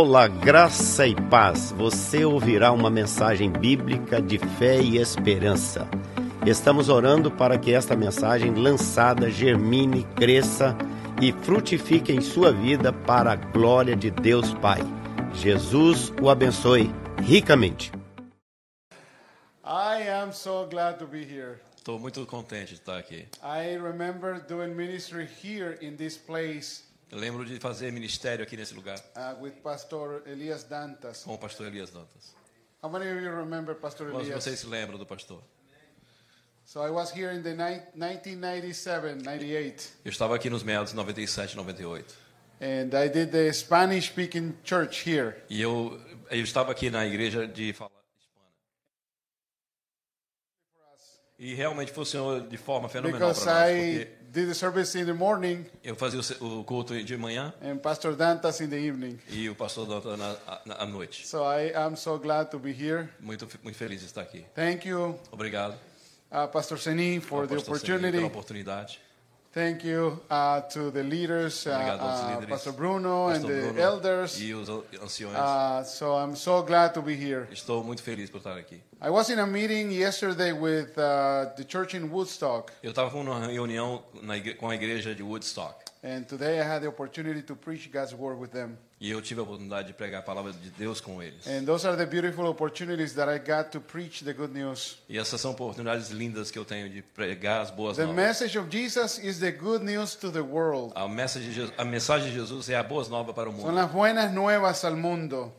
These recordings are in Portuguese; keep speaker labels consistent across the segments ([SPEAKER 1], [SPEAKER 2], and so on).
[SPEAKER 1] Olá, graça e paz. Você ouvirá uma mensagem bíblica de fé e esperança. Estamos orando para que esta mensagem lançada germine, cresça e frutifique em sua vida para a glória de Deus Pai. Jesus o abençoe ricamente.
[SPEAKER 2] I am so glad to be here.
[SPEAKER 3] Estou muito contente de estar aqui.
[SPEAKER 2] I remember doing ministry here in this place
[SPEAKER 3] Eu lembro de fazer ministério aqui nesse lugar
[SPEAKER 2] uh, with Pastor Elias Dantas.
[SPEAKER 3] com o pastor Elias Dantas.
[SPEAKER 2] How many of you remember Pastor
[SPEAKER 3] Quantos de
[SPEAKER 2] Elias?
[SPEAKER 3] vocês se lembram do pastor?
[SPEAKER 2] So I was here in the ni- 1997, 98,
[SPEAKER 3] Eu estava aqui nos meados de 97, 98.
[SPEAKER 2] and I did the Spanish-speaking church here.
[SPEAKER 3] E eu, eu estava aqui na igreja de fala hispana. E realmente funcionou de forma fenomenal para nós. Porque
[SPEAKER 2] did the service in the morning
[SPEAKER 3] eu fazia o culto de manhã
[SPEAKER 2] and Pastor Dantas in the evening.
[SPEAKER 3] e o pastor Dantas na, na, à noite.
[SPEAKER 2] So I am so glad to be here.
[SPEAKER 3] Muito, muito feliz de estar aqui.
[SPEAKER 2] Thank you,
[SPEAKER 3] Obrigado
[SPEAKER 2] uh, Pastor Seni, for the opportunity.
[SPEAKER 3] pela oportunidade.
[SPEAKER 2] Thank you uh, to the leaders, uh, uh. Pastor Bruno and the
[SPEAKER 3] Bruno
[SPEAKER 2] elders.
[SPEAKER 3] E os anciões.
[SPEAKER 2] Uh, so I'm so glad to be here.
[SPEAKER 3] Estou muito feliz por estar aqui.
[SPEAKER 2] I was in a meeting yesterday with uh, the church in Woodstock,
[SPEAKER 3] Eu estava com uma reunião na com a igreja de Woodstock
[SPEAKER 2] and today I had the opportunity to preach God's word with them.
[SPEAKER 3] E eu tive a oportunidade de pregar a palavra de Deus com eles.
[SPEAKER 2] And those are the beautiful opportunities that I got to preach the good news.
[SPEAKER 3] E essas são oportunidades lindas que eu tenho de pregar as boas
[SPEAKER 2] The
[SPEAKER 3] novas.
[SPEAKER 2] message of Jesus is the good news to the world.
[SPEAKER 3] A mensagem, de Jesus, a mensagem de Jesus é a boas novas para o mundo.
[SPEAKER 2] las buenas nuevas al mundo.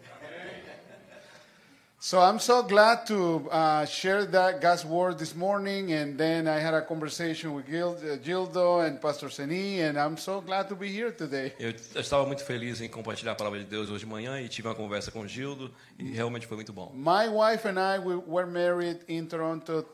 [SPEAKER 2] So I'm so glad to uh, share that God's word this morning, and then I had a conversation with Gil, uh, Gildo and Pastor Seni, and I'm so glad to be here today.
[SPEAKER 3] Eu eu estava muito feliz em compartilhar a palavra de Deus hoje de manhã e tive uma conversa com Gildo e realmente foi muito bom.
[SPEAKER 2] My wife and I we were married in Toronto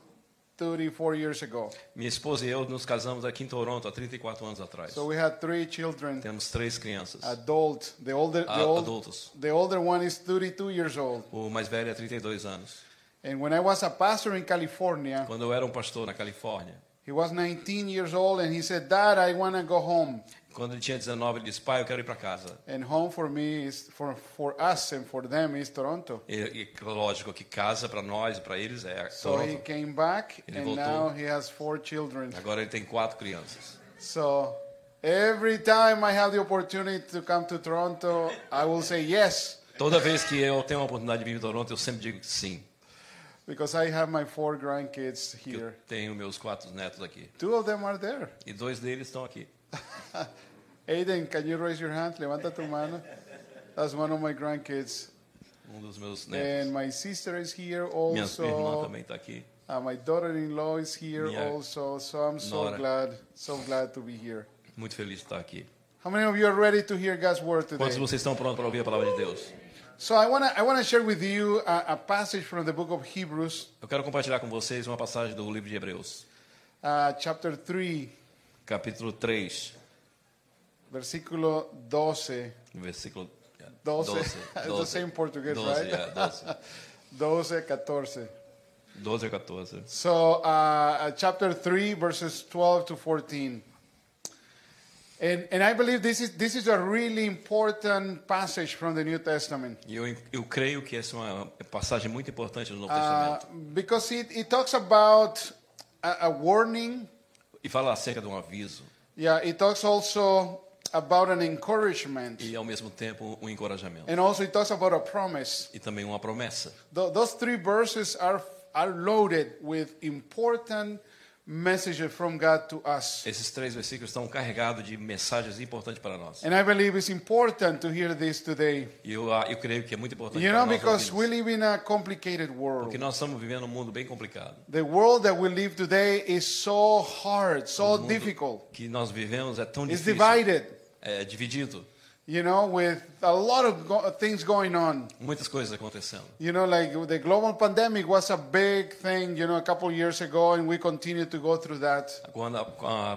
[SPEAKER 2] 34 years ago.
[SPEAKER 3] Minha esposa e eu nos casamos aqui em Toronto há 34 anos atrás.
[SPEAKER 2] So we had three children,
[SPEAKER 3] Temos três crianças.
[SPEAKER 2] adult. The older, the, old,
[SPEAKER 3] adultos.
[SPEAKER 2] the older one is 32 years old.
[SPEAKER 3] O mais velho é 32 anos.
[SPEAKER 2] And when I was a pastor in California,
[SPEAKER 3] Quando eu era um pastor na Califórnia,
[SPEAKER 2] he was 19 years old, and he said, "Dad, I want to go home."
[SPEAKER 3] Quando ele tinha 19, ele disse: Pai, eu quero ir para casa.
[SPEAKER 2] And home for me is for for us and for them is Toronto.
[SPEAKER 3] E, e lógico que casa para nós para eles é
[SPEAKER 2] So he
[SPEAKER 3] Toronto.
[SPEAKER 2] came back,
[SPEAKER 3] Ele
[SPEAKER 2] and
[SPEAKER 3] voltou.
[SPEAKER 2] now he has four children.
[SPEAKER 3] Agora ele tem quatro crianças.
[SPEAKER 2] So every time I have the opportunity to come to Toronto, I will say yes
[SPEAKER 3] Toda vez que eu tenho a oportunidade de vir em Toronto, eu sempre digo que sim.
[SPEAKER 2] because I have my four grandkids
[SPEAKER 3] que Eu
[SPEAKER 2] here.
[SPEAKER 3] tenho meus quatro netos aqui.
[SPEAKER 2] Two of them are there.
[SPEAKER 3] E dois deles estão aqui.
[SPEAKER 2] Aiden, can you raise your hand? Levanta tu mano. That's one of my grandkids.
[SPEAKER 3] Um dos meus
[SPEAKER 2] And
[SPEAKER 3] netos.
[SPEAKER 2] my sister is here
[SPEAKER 3] Minha irmã
[SPEAKER 2] also.
[SPEAKER 3] também está aqui.
[SPEAKER 2] Uh, my daughter-in-law is here
[SPEAKER 3] Minha
[SPEAKER 2] also. So I'm so
[SPEAKER 3] nora.
[SPEAKER 2] glad, so glad to be here.
[SPEAKER 3] Muito feliz de estar aqui.
[SPEAKER 2] How many of you are ready to hear God's word
[SPEAKER 3] Quantos de
[SPEAKER 2] today?
[SPEAKER 3] vocês estão prontos para ouvir a palavra de Deus?
[SPEAKER 2] So I want to I want to share with you a, a passage from the book of Hebrews,
[SPEAKER 3] Eu quero compartilhar com vocês uma passagem do livro de Hebreus,
[SPEAKER 2] uh, chapter 3,
[SPEAKER 3] capítulo 3,
[SPEAKER 2] versículo 12.
[SPEAKER 3] versículo
[SPEAKER 2] 12.
[SPEAKER 3] 12.
[SPEAKER 2] It's the same Portuguese,
[SPEAKER 3] 12,
[SPEAKER 2] right?
[SPEAKER 3] yeah, 12.
[SPEAKER 2] 12, 14.
[SPEAKER 3] 12 a 14.
[SPEAKER 2] So uh, uh, chapter 3, verses 12 to 14. And, and I believe this is, this is a really important passage from the New Testament.
[SPEAKER 3] E eu, eu creio que essa é uma passagem muito importante do Novo
[SPEAKER 2] Uh,
[SPEAKER 3] Testamento.
[SPEAKER 2] because it, it talks about a, a warning.
[SPEAKER 3] E fala acerca de um aviso
[SPEAKER 2] Yeah, it talks also about an encouragement.
[SPEAKER 3] e, ao mesmo tempo, um encorajamento.
[SPEAKER 2] And also it talks about a promise.
[SPEAKER 3] E também uma promessa.
[SPEAKER 2] Th- those three verses are, are loaded with important messages from God to us.
[SPEAKER 3] Esses três versículos estão carregados de mensagens importantes para nós.
[SPEAKER 2] And I believe it's important to hear this today.
[SPEAKER 3] E eu, ah, eu creio que é muito importante
[SPEAKER 2] You
[SPEAKER 3] para
[SPEAKER 2] know,
[SPEAKER 3] nós
[SPEAKER 2] because we live in a complicated world.
[SPEAKER 3] Porque nós estamos vivendo um mundo bem complicado.
[SPEAKER 2] The world that we live today is so hard, so
[SPEAKER 3] O mundo
[SPEAKER 2] difficult.
[SPEAKER 3] que nós vivemos é tão
[SPEAKER 2] It's
[SPEAKER 3] difícil.
[SPEAKER 2] divided,
[SPEAKER 3] É dividido.
[SPEAKER 2] you know, with a lot of go- things going on.
[SPEAKER 3] Muitas coisas acontecendo.
[SPEAKER 2] You know, like the global pandemic was a big thing, you know, a couple years ago, and we continue to go through that.
[SPEAKER 3] Quando a,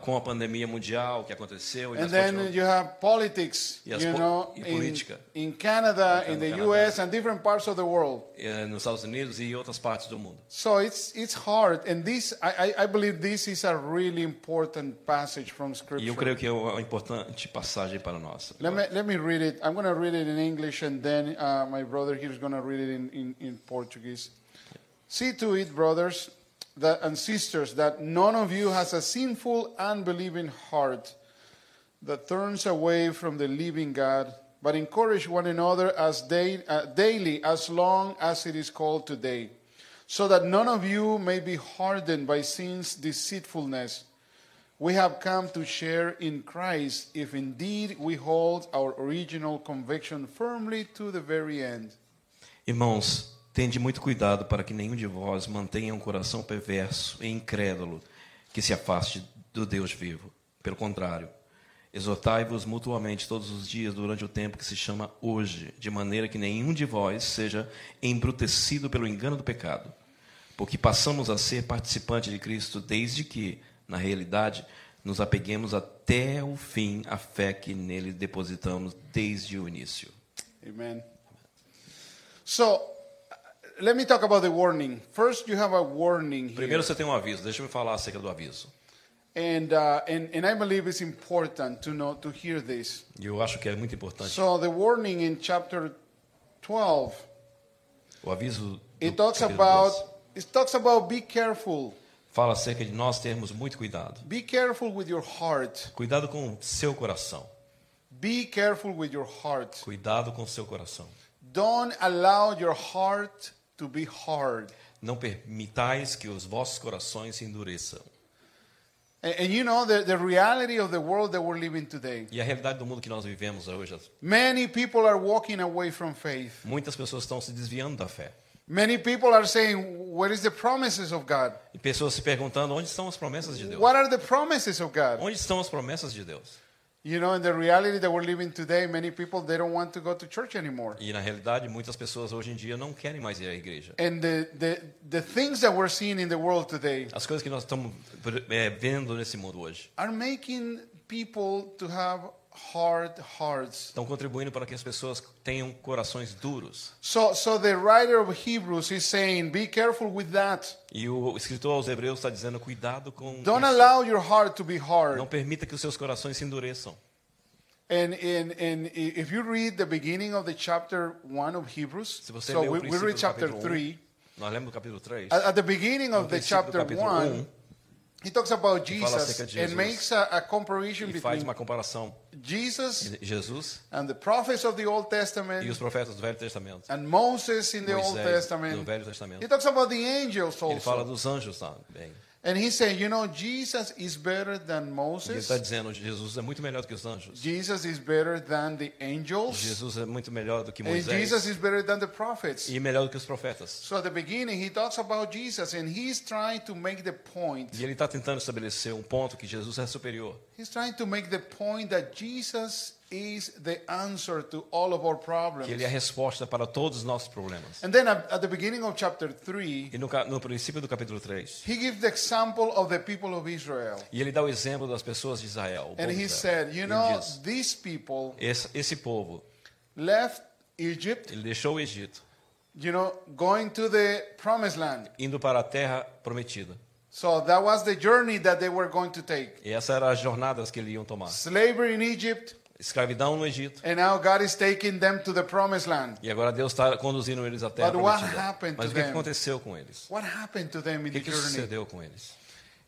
[SPEAKER 3] com, a, pandemia mundial que aconteceu, e
[SPEAKER 2] And then
[SPEAKER 3] continuamos-
[SPEAKER 2] you have politics,
[SPEAKER 3] E
[SPEAKER 2] you
[SPEAKER 3] po-
[SPEAKER 2] know,
[SPEAKER 3] e
[SPEAKER 2] in, in Canada, in the
[SPEAKER 3] Canadá.
[SPEAKER 2] US, and different parts of the world.
[SPEAKER 3] eh, nos Estados Unidos e outras partes do mundo.
[SPEAKER 2] So it's it's hard, and this I, I I believe this is a really important passage from Scripture.
[SPEAKER 3] E eu creio que é uma importante passagem para nós.
[SPEAKER 2] Let me let me read it. I'm going to read it in English, and then uh, my brother here is going to read it in, in, in Portuguese. See to it, brothers that, and sisters, that none of you has a sinful, unbelieving heart that turns away from the living God, but encourage one another as day, uh, daily, as long as it is called today, so that none of you may be hardened by sin's deceitfulness. We have come to share in Christ if indeed we hold our original conviction firmly to the very end.
[SPEAKER 3] Irmãos, tende muito cuidado para que nenhum de vós mantenha um coração perverso e incrédulo que se afaste do Deus vivo. Pelo contrário, exortai-vos mutuamente todos os dias durante o tempo que se chama hoje, de maneira que nenhum de vós seja embrutecido pelo engano do pecado. Porque passamos a ser participantes de Cristo desde que, na realidade, nos apeguemos até o fim à fé que nele depositamos desde o início.
[SPEAKER 2] Amen. So, let me talk about the warning. First, you have a warning here.
[SPEAKER 3] Primeiro você tem um aviso, deixa eu falar acerca do aviso.
[SPEAKER 2] And, uh, and, and I believe it's important to know to hear this.
[SPEAKER 3] E eu acho que é muito importante.
[SPEAKER 2] So the warning in chapter 12,
[SPEAKER 3] O aviso
[SPEAKER 2] it talks about
[SPEAKER 3] 12
[SPEAKER 2] it talks about be careful.
[SPEAKER 3] Fala acerca de nós termos muito cuidado.
[SPEAKER 2] Be careful with your heart.
[SPEAKER 3] Cuidado com o seu coração.
[SPEAKER 2] Be careful with your heart.
[SPEAKER 3] Cuidado com o seu coração.
[SPEAKER 2] Don't allow your heart to be hard.
[SPEAKER 3] Não permitais que os vossos corações se endureçam.
[SPEAKER 2] And, you know the, the reality of the world that we're living today.
[SPEAKER 3] E a realidade do mundo que nós vivemos hoje,
[SPEAKER 2] Many people are walking away from faith.
[SPEAKER 3] muitas pessoas estão se desviando da fé.
[SPEAKER 2] Many people are saying, Where is the promises of God?
[SPEAKER 3] E pessoas se perguntando onde estão as promessas de Deus?
[SPEAKER 2] What are the promises of God?
[SPEAKER 3] Onde estão as promessas de Deus?
[SPEAKER 2] You know, in the reality that we're living today, many people they don't want to go to church anymore.
[SPEAKER 3] E na realidade, muitas pessoas hoje em dia não querem mais ir à igreja.
[SPEAKER 2] And the, the, the things that we're seeing in the world today
[SPEAKER 3] As coisas que nós estamos é, vendo nesse mundo hoje
[SPEAKER 2] are making people to have hard hearts.
[SPEAKER 3] estão contribuindo para que as pessoas tenham corações duros.
[SPEAKER 2] So, so the writer of Hebrews is saying, be careful with that.
[SPEAKER 3] E o escritor aos Hebreus está dizendo: cuidado com
[SPEAKER 2] Don't
[SPEAKER 3] isso.
[SPEAKER 2] allow your heart to be hard.
[SPEAKER 3] Não permita que os seus corações se endureçam.
[SPEAKER 2] And, and, and if you read the beginning of the chapter 1 of Hebrews,
[SPEAKER 3] Se você
[SPEAKER 2] so
[SPEAKER 3] o
[SPEAKER 2] we, we read chapter
[SPEAKER 3] capítulo um,
[SPEAKER 2] 3.
[SPEAKER 3] 1, nós lemos do capítulo 3.
[SPEAKER 2] At, at the beginning of the chapter
[SPEAKER 3] um,
[SPEAKER 2] 1,
[SPEAKER 3] 1,
[SPEAKER 2] he talks about Jesus
[SPEAKER 3] de
[SPEAKER 2] and
[SPEAKER 3] Jesus.
[SPEAKER 2] makes a, a comparison
[SPEAKER 3] E faz
[SPEAKER 2] between
[SPEAKER 3] uma comparação
[SPEAKER 2] Jesus
[SPEAKER 3] Jesus
[SPEAKER 2] and the prophets of the Old
[SPEAKER 3] e
[SPEAKER 2] Testament
[SPEAKER 3] os profetas do Velho Testamento.
[SPEAKER 2] and Moses in the Old
[SPEAKER 3] Moisés do
[SPEAKER 2] Testament.
[SPEAKER 3] Velho Testamento.
[SPEAKER 2] He talks about the angels
[SPEAKER 3] Ele fala
[SPEAKER 2] also.
[SPEAKER 3] dos anjos também.
[SPEAKER 2] And he said, you know, Jesus is better than
[SPEAKER 3] E ele
[SPEAKER 2] Moses.
[SPEAKER 3] está dizendo Jesus é muito melhor do que os anjos.
[SPEAKER 2] Jesus is better than the angels.
[SPEAKER 3] Jesus é muito melhor do que
[SPEAKER 2] And Jesus
[SPEAKER 3] Moisés.
[SPEAKER 2] is better than the prophets.
[SPEAKER 3] E melhor do que os profetas.
[SPEAKER 2] So at the beginning, he talks about Jesus and he's trying to make the point.
[SPEAKER 3] E ele está tentando estabelecer um ponto que Jesus é superior.
[SPEAKER 2] He's trying to make the point that Jesus is the answer to all of our problems.
[SPEAKER 3] Que ele é a resposta para todos os nossos problemas.
[SPEAKER 2] And then at, the beginning of chapter 3,
[SPEAKER 3] E no, no princípio do capítulo 3,
[SPEAKER 2] he gives the example of the people of Israel.
[SPEAKER 3] e ele dá o exemplo das pessoas de Israel.
[SPEAKER 2] And he
[SPEAKER 3] Israel.
[SPEAKER 2] said, you
[SPEAKER 3] Ele
[SPEAKER 2] know,
[SPEAKER 3] diz,
[SPEAKER 2] these people
[SPEAKER 3] esse, esse povo,
[SPEAKER 2] left Egypt,
[SPEAKER 3] ele deixou o Egito,
[SPEAKER 2] you know, going to the promised land.
[SPEAKER 3] indo para a terra prometida.
[SPEAKER 2] So that was the journey that they were going to take.
[SPEAKER 3] E essa era as jornadas que eles iam tomar.
[SPEAKER 2] Slavery in Egypt,
[SPEAKER 3] Escravidão no Egito.
[SPEAKER 2] and now God is taking them to the promised land.
[SPEAKER 3] E agora Deus está conduzindo eles terra
[SPEAKER 2] what
[SPEAKER 3] prometida.
[SPEAKER 2] happened
[SPEAKER 3] Mas
[SPEAKER 2] to
[SPEAKER 3] o que, que
[SPEAKER 2] them?
[SPEAKER 3] aconteceu com eles?
[SPEAKER 2] What happened to them
[SPEAKER 3] O
[SPEAKER 2] in
[SPEAKER 3] que,
[SPEAKER 2] the
[SPEAKER 3] que
[SPEAKER 2] journey?
[SPEAKER 3] sucedeu com eles?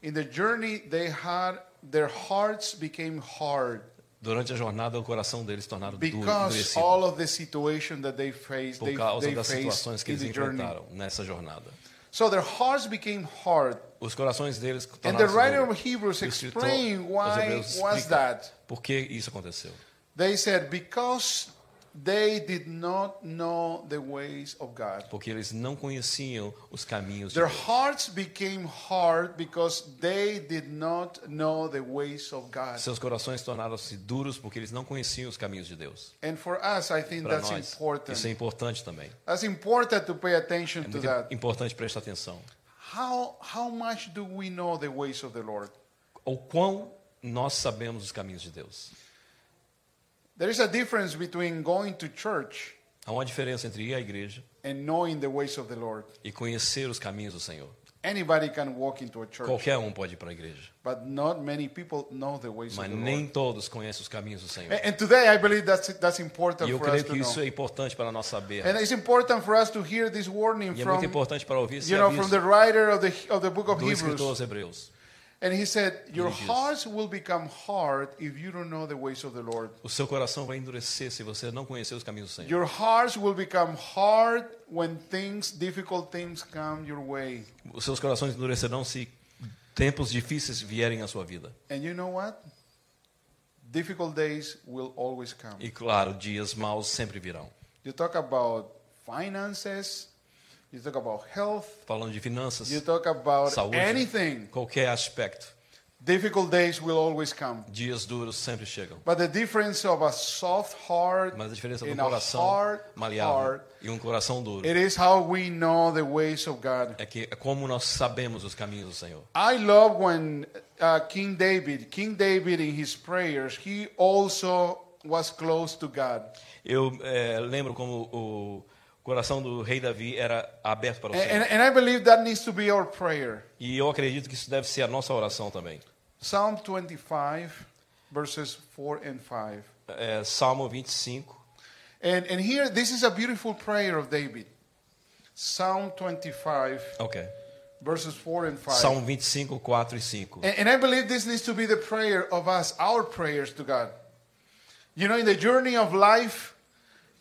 [SPEAKER 2] In the journey, they had their hearts became hard
[SPEAKER 3] Durante a jornada, o coração deles tornaram duro,
[SPEAKER 2] because
[SPEAKER 3] endurecido.
[SPEAKER 2] all of the situation that they faced,
[SPEAKER 3] Por causa
[SPEAKER 2] they
[SPEAKER 3] das situações que eles enfrentaram nessa jornada.
[SPEAKER 2] So their hearts became hard.
[SPEAKER 3] Os corações deles
[SPEAKER 2] And the writer of Hebrews explained why was that.
[SPEAKER 3] Por que isso aconteceu?
[SPEAKER 2] They said because they did not know the ways of God.
[SPEAKER 3] Porque eles não conheciam os caminhos de
[SPEAKER 2] Their
[SPEAKER 3] Deus.
[SPEAKER 2] hearts became hard because they did not know the ways of God.
[SPEAKER 3] Seus corações tornaram-se duros porque eles não conheciam os caminhos de Deus.
[SPEAKER 2] And for us, I think
[SPEAKER 3] Para
[SPEAKER 2] that's
[SPEAKER 3] nós,
[SPEAKER 2] important.
[SPEAKER 3] isso é importante também.
[SPEAKER 2] That's important to pay attention
[SPEAKER 3] É
[SPEAKER 2] to that.
[SPEAKER 3] importante prestar atenção.
[SPEAKER 2] How, how much do we know the ways of the Lord?
[SPEAKER 3] O quão nós sabemos os caminhos de Deus.
[SPEAKER 2] There is a difference between going to church
[SPEAKER 3] Há uma diferença entre ir à igreja
[SPEAKER 2] and knowing the ways of the Lord.
[SPEAKER 3] e conhecer os caminhos do Senhor.
[SPEAKER 2] Anybody can walk into a church,
[SPEAKER 3] Qualquer um pode ir para a igreja.
[SPEAKER 2] but not many people know the ways
[SPEAKER 3] Mas
[SPEAKER 2] of the
[SPEAKER 3] nem
[SPEAKER 2] Lord.
[SPEAKER 3] todos conhecem os caminhos do Senhor.
[SPEAKER 2] And, and today, I believe that's that's important
[SPEAKER 3] E eu
[SPEAKER 2] for us
[SPEAKER 3] creio
[SPEAKER 2] to
[SPEAKER 3] que
[SPEAKER 2] know.
[SPEAKER 3] isso é importante para nós saber.
[SPEAKER 2] And it's important for us to hear this warning
[SPEAKER 3] E é muito
[SPEAKER 2] from,
[SPEAKER 3] importante para ouvir esse
[SPEAKER 2] you know, from
[SPEAKER 3] aviso
[SPEAKER 2] the writer of the of the book of
[SPEAKER 3] do escritor
[SPEAKER 2] Hebrews.
[SPEAKER 3] aos Hebreus.
[SPEAKER 2] And he said, "Your hearts will become hard if you don't know the ways of the Lord.
[SPEAKER 3] O seu coração vai endurecer se você não conhecer os caminhos do Senhor.
[SPEAKER 2] Your hearts will become hard when things, difficult things, come your way.
[SPEAKER 3] Os seus corações endurecerão se tempos difíceis vierem à sua vida.
[SPEAKER 2] And you know what? Difficult days will always come.
[SPEAKER 3] E claro, dias maus sempre virão.
[SPEAKER 2] You talk about finances, you talk about health,
[SPEAKER 3] Falando de finanças,
[SPEAKER 2] you talk about
[SPEAKER 3] saúde,
[SPEAKER 2] anything.
[SPEAKER 3] qualquer aspecto,
[SPEAKER 2] Difficult days will always come.
[SPEAKER 3] dias duros sempre chegam.
[SPEAKER 2] But the difference of a soft heart
[SPEAKER 3] Mas a diferença do coração
[SPEAKER 2] hard
[SPEAKER 3] maleável
[SPEAKER 2] heart,
[SPEAKER 3] e um coração duro
[SPEAKER 2] it is how we know the ways of God.
[SPEAKER 3] é que é como nós sabemos os caminhos do Senhor.
[SPEAKER 2] I love when uh, King David, King David in his prayers, he also was close to God.
[SPEAKER 3] Eu eh, lembro como o coração do rei Davi era aberto para o Senhor.
[SPEAKER 2] and, and I believe that needs to be our prayer.
[SPEAKER 3] E eu acredito que isso deve ser a nossa oração também.
[SPEAKER 2] Psalm 25, verses 4 and 5.
[SPEAKER 3] É, Salmo 25.
[SPEAKER 2] And, and here, this is a beautiful prayer of David. Psalm 25,
[SPEAKER 3] Ok.
[SPEAKER 2] verses 4 and 5.
[SPEAKER 3] Salmo 25, 4 e 5.
[SPEAKER 2] And, and I believe this needs to be the prayer of us, our prayers to God. You know, in the journey of life,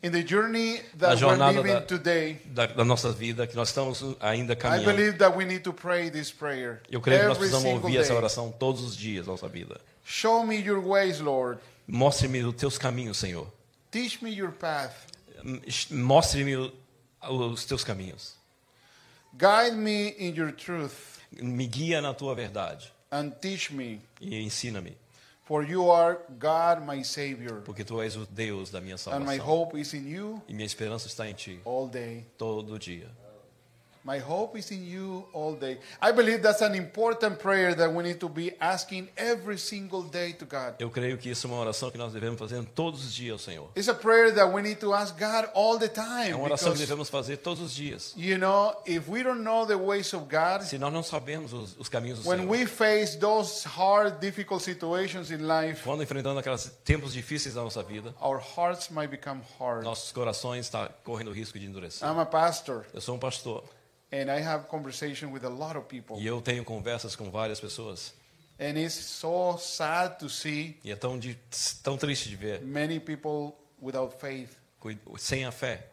[SPEAKER 3] Na jornada
[SPEAKER 2] living
[SPEAKER 3] da-
[SPEAKER 2] today,
[SPEAKER 3] Da, da nossa vida, que nós estamos ainda
[SPEAKER 2] I
[SPEAKER 3] caminhando.
[SPEAKER 2] believe that we need to pray this prayer
[SPEAKER 3] Eu creio que nós
[SPEAKER 2] every
[SPEAKER 3] precisamos
[SPEAKER 2] single
[SPEAKER 3] ouvir essa
[SPEAKER 2] day.
[SPEAKER 3] oração todos os dias da nossa vida.
[SPEAKER 2] Show me your ways, Lord.
[SPEAKER 3] Mostre-me os teus caminhos, Senhor.
[SPEAKER 2] Teach me your path.
[SPEAKER 3] Mostre-me os teus caminhos.
[SPEAKER 2] Guide me in your truth
[SPEAKER 3] Me guia na tua verdade
[SPEAKER 2] and teach me,
[SPEAKER 3] e ensina-me,
[SPEAKER 2] for you are God, my Savior,
[SPEAKER 3] porque tu és o Deus da minha
[SPEAKER 2] and my
[SPEAKER 3] salvação.
[SPEAKER 2] hope is in you
[SPEAKER 3] E minha esperança está em ti
[SPEAKER 2] all day.
[SPEAKER 3] todo dia.
[SPEAKER 2] My hope is in you all day. I believe that's an important prayer that we need to be asking every single day to God.
[SPEAKER 3] Eu creio que isso é uma oração que nós devemos fazer todos os dias ao Senhor.
[SPEAKER 2] It's a prayer that we need to ask God all the time.
[SPEAKER 3] É uma oração que devemos fazer todos os dias.
[SPEAKER 2] you know, if we don't know the ways of God,
[SPEAKER 3] Se nós não sabemos os, os caminhos do
[SPEAKER 2] when
[SPEAKER 3] Senhor,
[SPEAKER 2] we face those hard, difficult situations in life,
[SPEAKER 3] quando enfrentando aqueles tempos difíceis da nossa vida,
[SPEAKER 2] our hearts might become hard.
[SPEAKER 3] nossos corações estão correndo o risco de endurecer.
[SPEAKER 2] I'm a pastor,
[SPEAKER 3] Eu sou um pastor
[SPEAKER 2] and I have conversation with a lot of people.
[SPEAKER 3] e eu tenho conversas com várias pessoas.
[SPEAKER 2] And it's so sad to see
[SPEAKER 3] e é tão, de, tão triste de ver,
[SPEAKER 2] many people without faith,
[SPEAKER 3] sem a fé,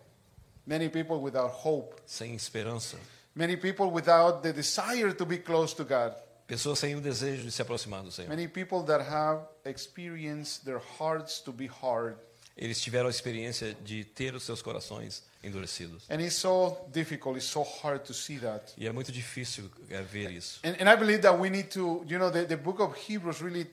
[SPEAKER 2] many people without hope,
[SPEAKER 3] sem esperança,
[SPEAKER 2] many people without the desire to be close to God,
[SPEAKER 3] pessoas sem o desejo de se aproximar do Senhor.
[SPEAKER 2] many people that have experienced their hearts to be hard.
[SPEAKER 3] Eles tiveram a experiência de ter os seus corações endurecidos.
[SPEAKER 2] And it's so difficult, it's so hard to see that.
[SPEAKER 3] E é muito difícil é, ver isso.
[SPEAKER 2] And, and I believe that we need to, you know, the, the book of Hebrews really,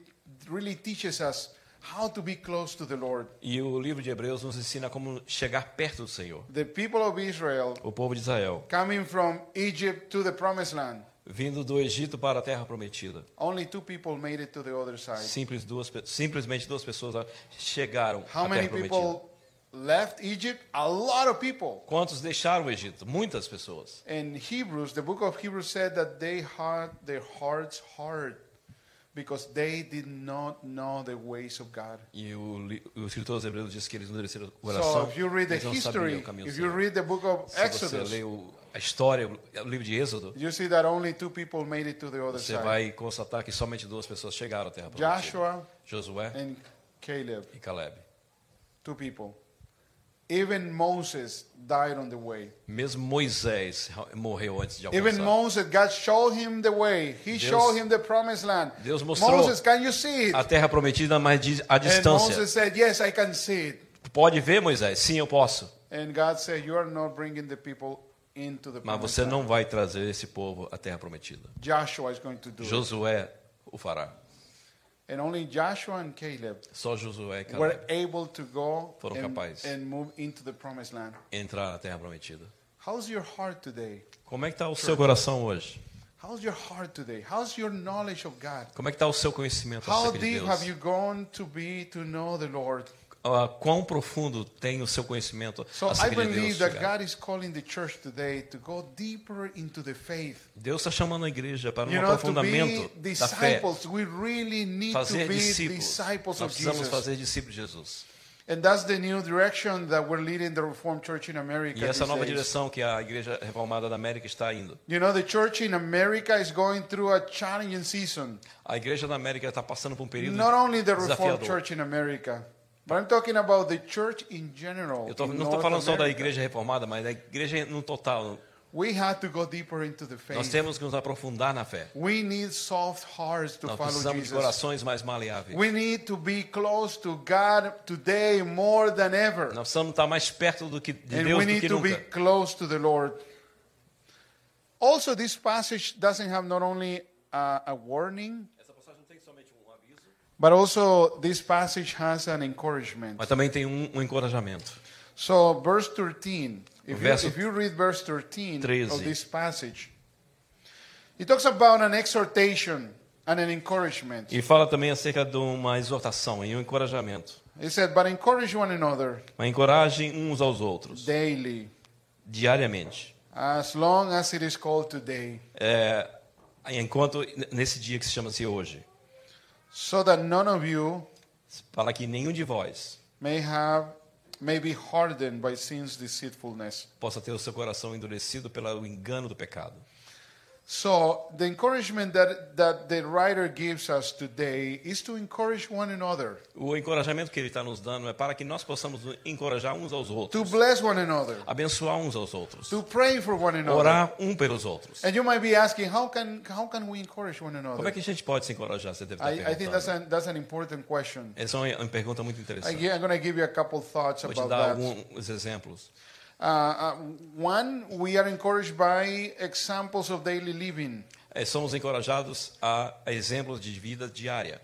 [SPEAKER 2] really teaches us how to be close to the Lord.
[SPEAKER 3] E o livro de Hebreus nos ensina como chegar perto do Senhor.
[SPEAKER 2] The people of Israel
[SPEAKER 3] O povo de Israel,
[SPEAKER 2] coming from Egypt to the promised land,
[SPEAKER 3] vindo do Egito para a terra prometida.
[SPEAKER 2] only two people made it to the other side.
[SPEAKER 3] Simples duas, simplesmente duas pessoas chegaram
[SPEAKER 2] How
[SPEAKER 3] à terra prometida.
[SPEAKER 2] people left Egypt? A lot of people.
[SPEAKER 3] Quantos deixaram o Egito? Muitas pessoas.
[SPEAKER 2] In Hebrews, the book of Hebrews said that they had their hearts hard because they did not know the ways of God.
[SPEAKER 3] E o, o escritor aos Hebreus diz que eles endureceram o
[SPEAKER 2] So
[SPEAKER 3] coração.
[SPEAKER 2] if you read the
[SPEAKER 3] não
[SPEAKER 2] history, if you read the book of Exodus,
[SPEAKER 3] a história, o livro de Êxodo,
[SPEAKER 2] you see that only two people made it to the other
[SPEAKER 3] você
[SPEAKER 2] side.
[SPEAKER 3] vai constatar que somente duas pessoas chegaram à terra prometida.
[SPEAKER 2] Joshua
[SPEAKER 3] Josué
[SPEAKER 2] and Caleb,
[SPEAKER 3] e Caleb.
[SPEAKER 2] two people. Even Moses died on the way.
[SPEAKER 3] Mesmo Moisés morreu antes de
[SPEAKER 2] Even
[SPEAKER 3] alcançar.
[SPEAKER 2] Moses, God showed him the way. He
[SPEAKER 3] Deus-
[SPEAKER 2] showed him the promised land.
[SPEAKER 3] Deus mostrou
[SPEAKER 2] Moses, can you see it?
[SPEAKER 3] A terra prometida, mas a
[SPEAKER 2] And
[SPEAKER 3] distância.
[SPEAKER 2] Moses said, Yes, I can see it.
[SPEAKER 3] Pode ver, Moisés? Sim, eu posso.
[SPEAKER 2] And God said, You are not bringing the people
[SPEAKER 3] Mas você não vai trazer esse povo à terra prometida.
[SPEAKER 2] Joshua is going to do it.
[SPEAKER 3] Josué o fará.
[SPEAKER 2] And only Joshua and Caleb
[SPEAKER 3] Só Josué e
[SPEAKER 2] were
[SPEAKER 3] Caleb
[SPEAKER 2] able to go
[SPEAKER 3] Foram
[SPEAKER 2] and,
[SPEAKER 3] capazes.
[SPEAKER 2] and move into the promised land.
[SPEAKER 3] entrar na terra prometida.
[SPEAKER 2] How's your heart today?
[SPEAKER 3] Como é que está o seu coração hoje?
[SPEAKER 2] How's your heart today? How's your knowledge of God?
[SPEAKER 3] Como é que está o seu conhecimento
[SPEAKER 2] How
[SPEAKER 3] acerca de
[SPEAKER 2] deep
[SPEAKER 3] Deus?
[SPEAKER 2] have you gone to be to know the Lord?
[SPEAKER 3] Ah, quão profundo tem o seu conhecimento
[SPEAKER 2] So
[SPEAKER 3] acerca de Deus.
[SPEAKER 2] believe that
[SPEAKER 3] chegar.
[SPEAKER 2] God is calling the church today to go deeper into the faith.
[SPEAKER 3] Deus está chamando a igreja para um
[SPEAKER 2] know,
[SPEAKER 3] aprofundamento da fé.
[SPEAKER 2] really need to
[SPEAKER 3] Fazer
[SPEAKER 2] be
[SPEAKER 3] discípulos.
[SPEAKER 2] disciples
[SPEAKER 3] Nós
[SPEAKER 2] of
[SPEAKER 3] precisamos
[SPEAKER 2] Jesus.
[SPEAKER 3] fazer discípulos de Jesus.
[SPEAKER 2] And that's the new direction that we're leading the Reformed Church in America.
[SPEAKER 3] E essa
[SPEAKER 2] these
[SPEAKER 3] nova
[SPEAKER 2] days.
[SPEAKER 3] direção que a Igreja Reformada da América está indo.
[SPEAKER 2] You know, the church in America is going through a challenging season.
[SPEAKER 3] A Igreja da América está passando por um período
[SPEAKER 2] Not only the Reformed
[SPEAKER 3] desafiador.
[SPEAKER 2] Church in America, but I'm talking about the church in general.
[SPEAKER 3] Eu tô,
[SPEAKER 2] in
[SPEAKER 3] não estou falando só da
[SPEAKER 2] America.
[SPEAKER 3] Igreja Reformada, mas da Igreja no total.
[SPEAKER 2] We have to go deeper into the
[SPEAKER 3] Nós
[SPEAKER 2] faith.
[SPEAKER 3] temos que nos aprofundar na fé.
[SPEAKER 2] We need soft hearts to
[SPEAKER 3] Nós
[SPEAKER 2] follow
[SPEAKER 3] precisamos de
[SPEAKER 2] Jesus.
[SPEAKER 3] corações mais maleáveis.
[SPEAKER 2] We need to be close to God today more than ever.
[SPEAKER 3] Nós precisamos estar mais perto do que, de
[SPEAKER 2] and
[SPEAKER 3] Deus
[SPEAKER 2] we
[SPEAKER 3] do
[SPEAKER 2] need
[SPEAKER 3] que
[SPEAKER 2] to be
[SPEAKER 3] nunca.
[SPEAKER 2] close to the Lord. Also, this passage doesn't have not only a, a warning,
[SPEAKER 3] Essa passagem não tem somente um aviso,
[SPEAKER 2] but also this passage has an encouragement.
[SPEAKER 3] mas também tem um, um encorajamento.
[SPEAKER 2] So, verse 13, if you,
[SPEAKER 3] Verso
[SPEAKER 2] if you read verse 13
[SPEAKER 3] 13.
[SPEAKER 2] of this passage, it talks about an exhortation and an encouragement.
[SPEAKER 3] E fala também acerca de uma exortação e um encorajamento.
[SPEAKER 2] It said, But encourage one another
[SPEAKER 3] Mas encorajem uns aos outros,
[SPEAKER 2] daily,
[SPEAKER 3] diariamente.
[SPEAKER 2] as long as it is called today,
[SPEAKER 3] É, enquanto nesse dia que se chama-se hoje.
[SPEAKER 2] So that none of you
[SPEAKER 3] Fala que nenhum de vós
[SPEAKER 2] may have may be hardened by sin's deceitfulness.
[SPEAKER 3] possa ter o seu coração endurecido pelo engano do pecado.
[SPEAKER 2] So the encouragement that, that the writer gives us today is to encourage one another,
[SPEAKER 3] O encorajamento que ele está nos dando é para que nós possamos encorajar uns aos
[SPEAKER 2] to
[SPEAKER 3] outros,
[SPEAKER 2] bless one another,
[SPEAKER 3] abençoar uns aos outros,
[SPEAKER 2] to pray for one another.
[SPEAKER 3] orar um pelos outros.
[SPEAKER 2] And you might be asking, how can how can we encourage one
[SPEAKER 3] Como é
[SPEAKER 2] another?
[SPEAKER 3] que a gente pode se encorajar? Você deve estar
[SPEAKER 2] I, I think that's an that's an important question.
[SPEAKER 3] Essa é uma pergunta muito
[SPEAKER 2] I,
[SPEAKER 3] interessante.
[SPEAKER 2] gi- I'm going to give you a couple thoughts
[SPEAKER 3] Vou te
[SPEAKER 2] about
[SPEAKER 3] dar
[SPEAKER 2] that.
[SPEAKER 3] alguns exemplos.
[SPEAKER 2] Uh, uh, one, we are encouraged by examples of daily living.
[SPEAKER 3] É, somos encorajados a, a exemplos de vida diária.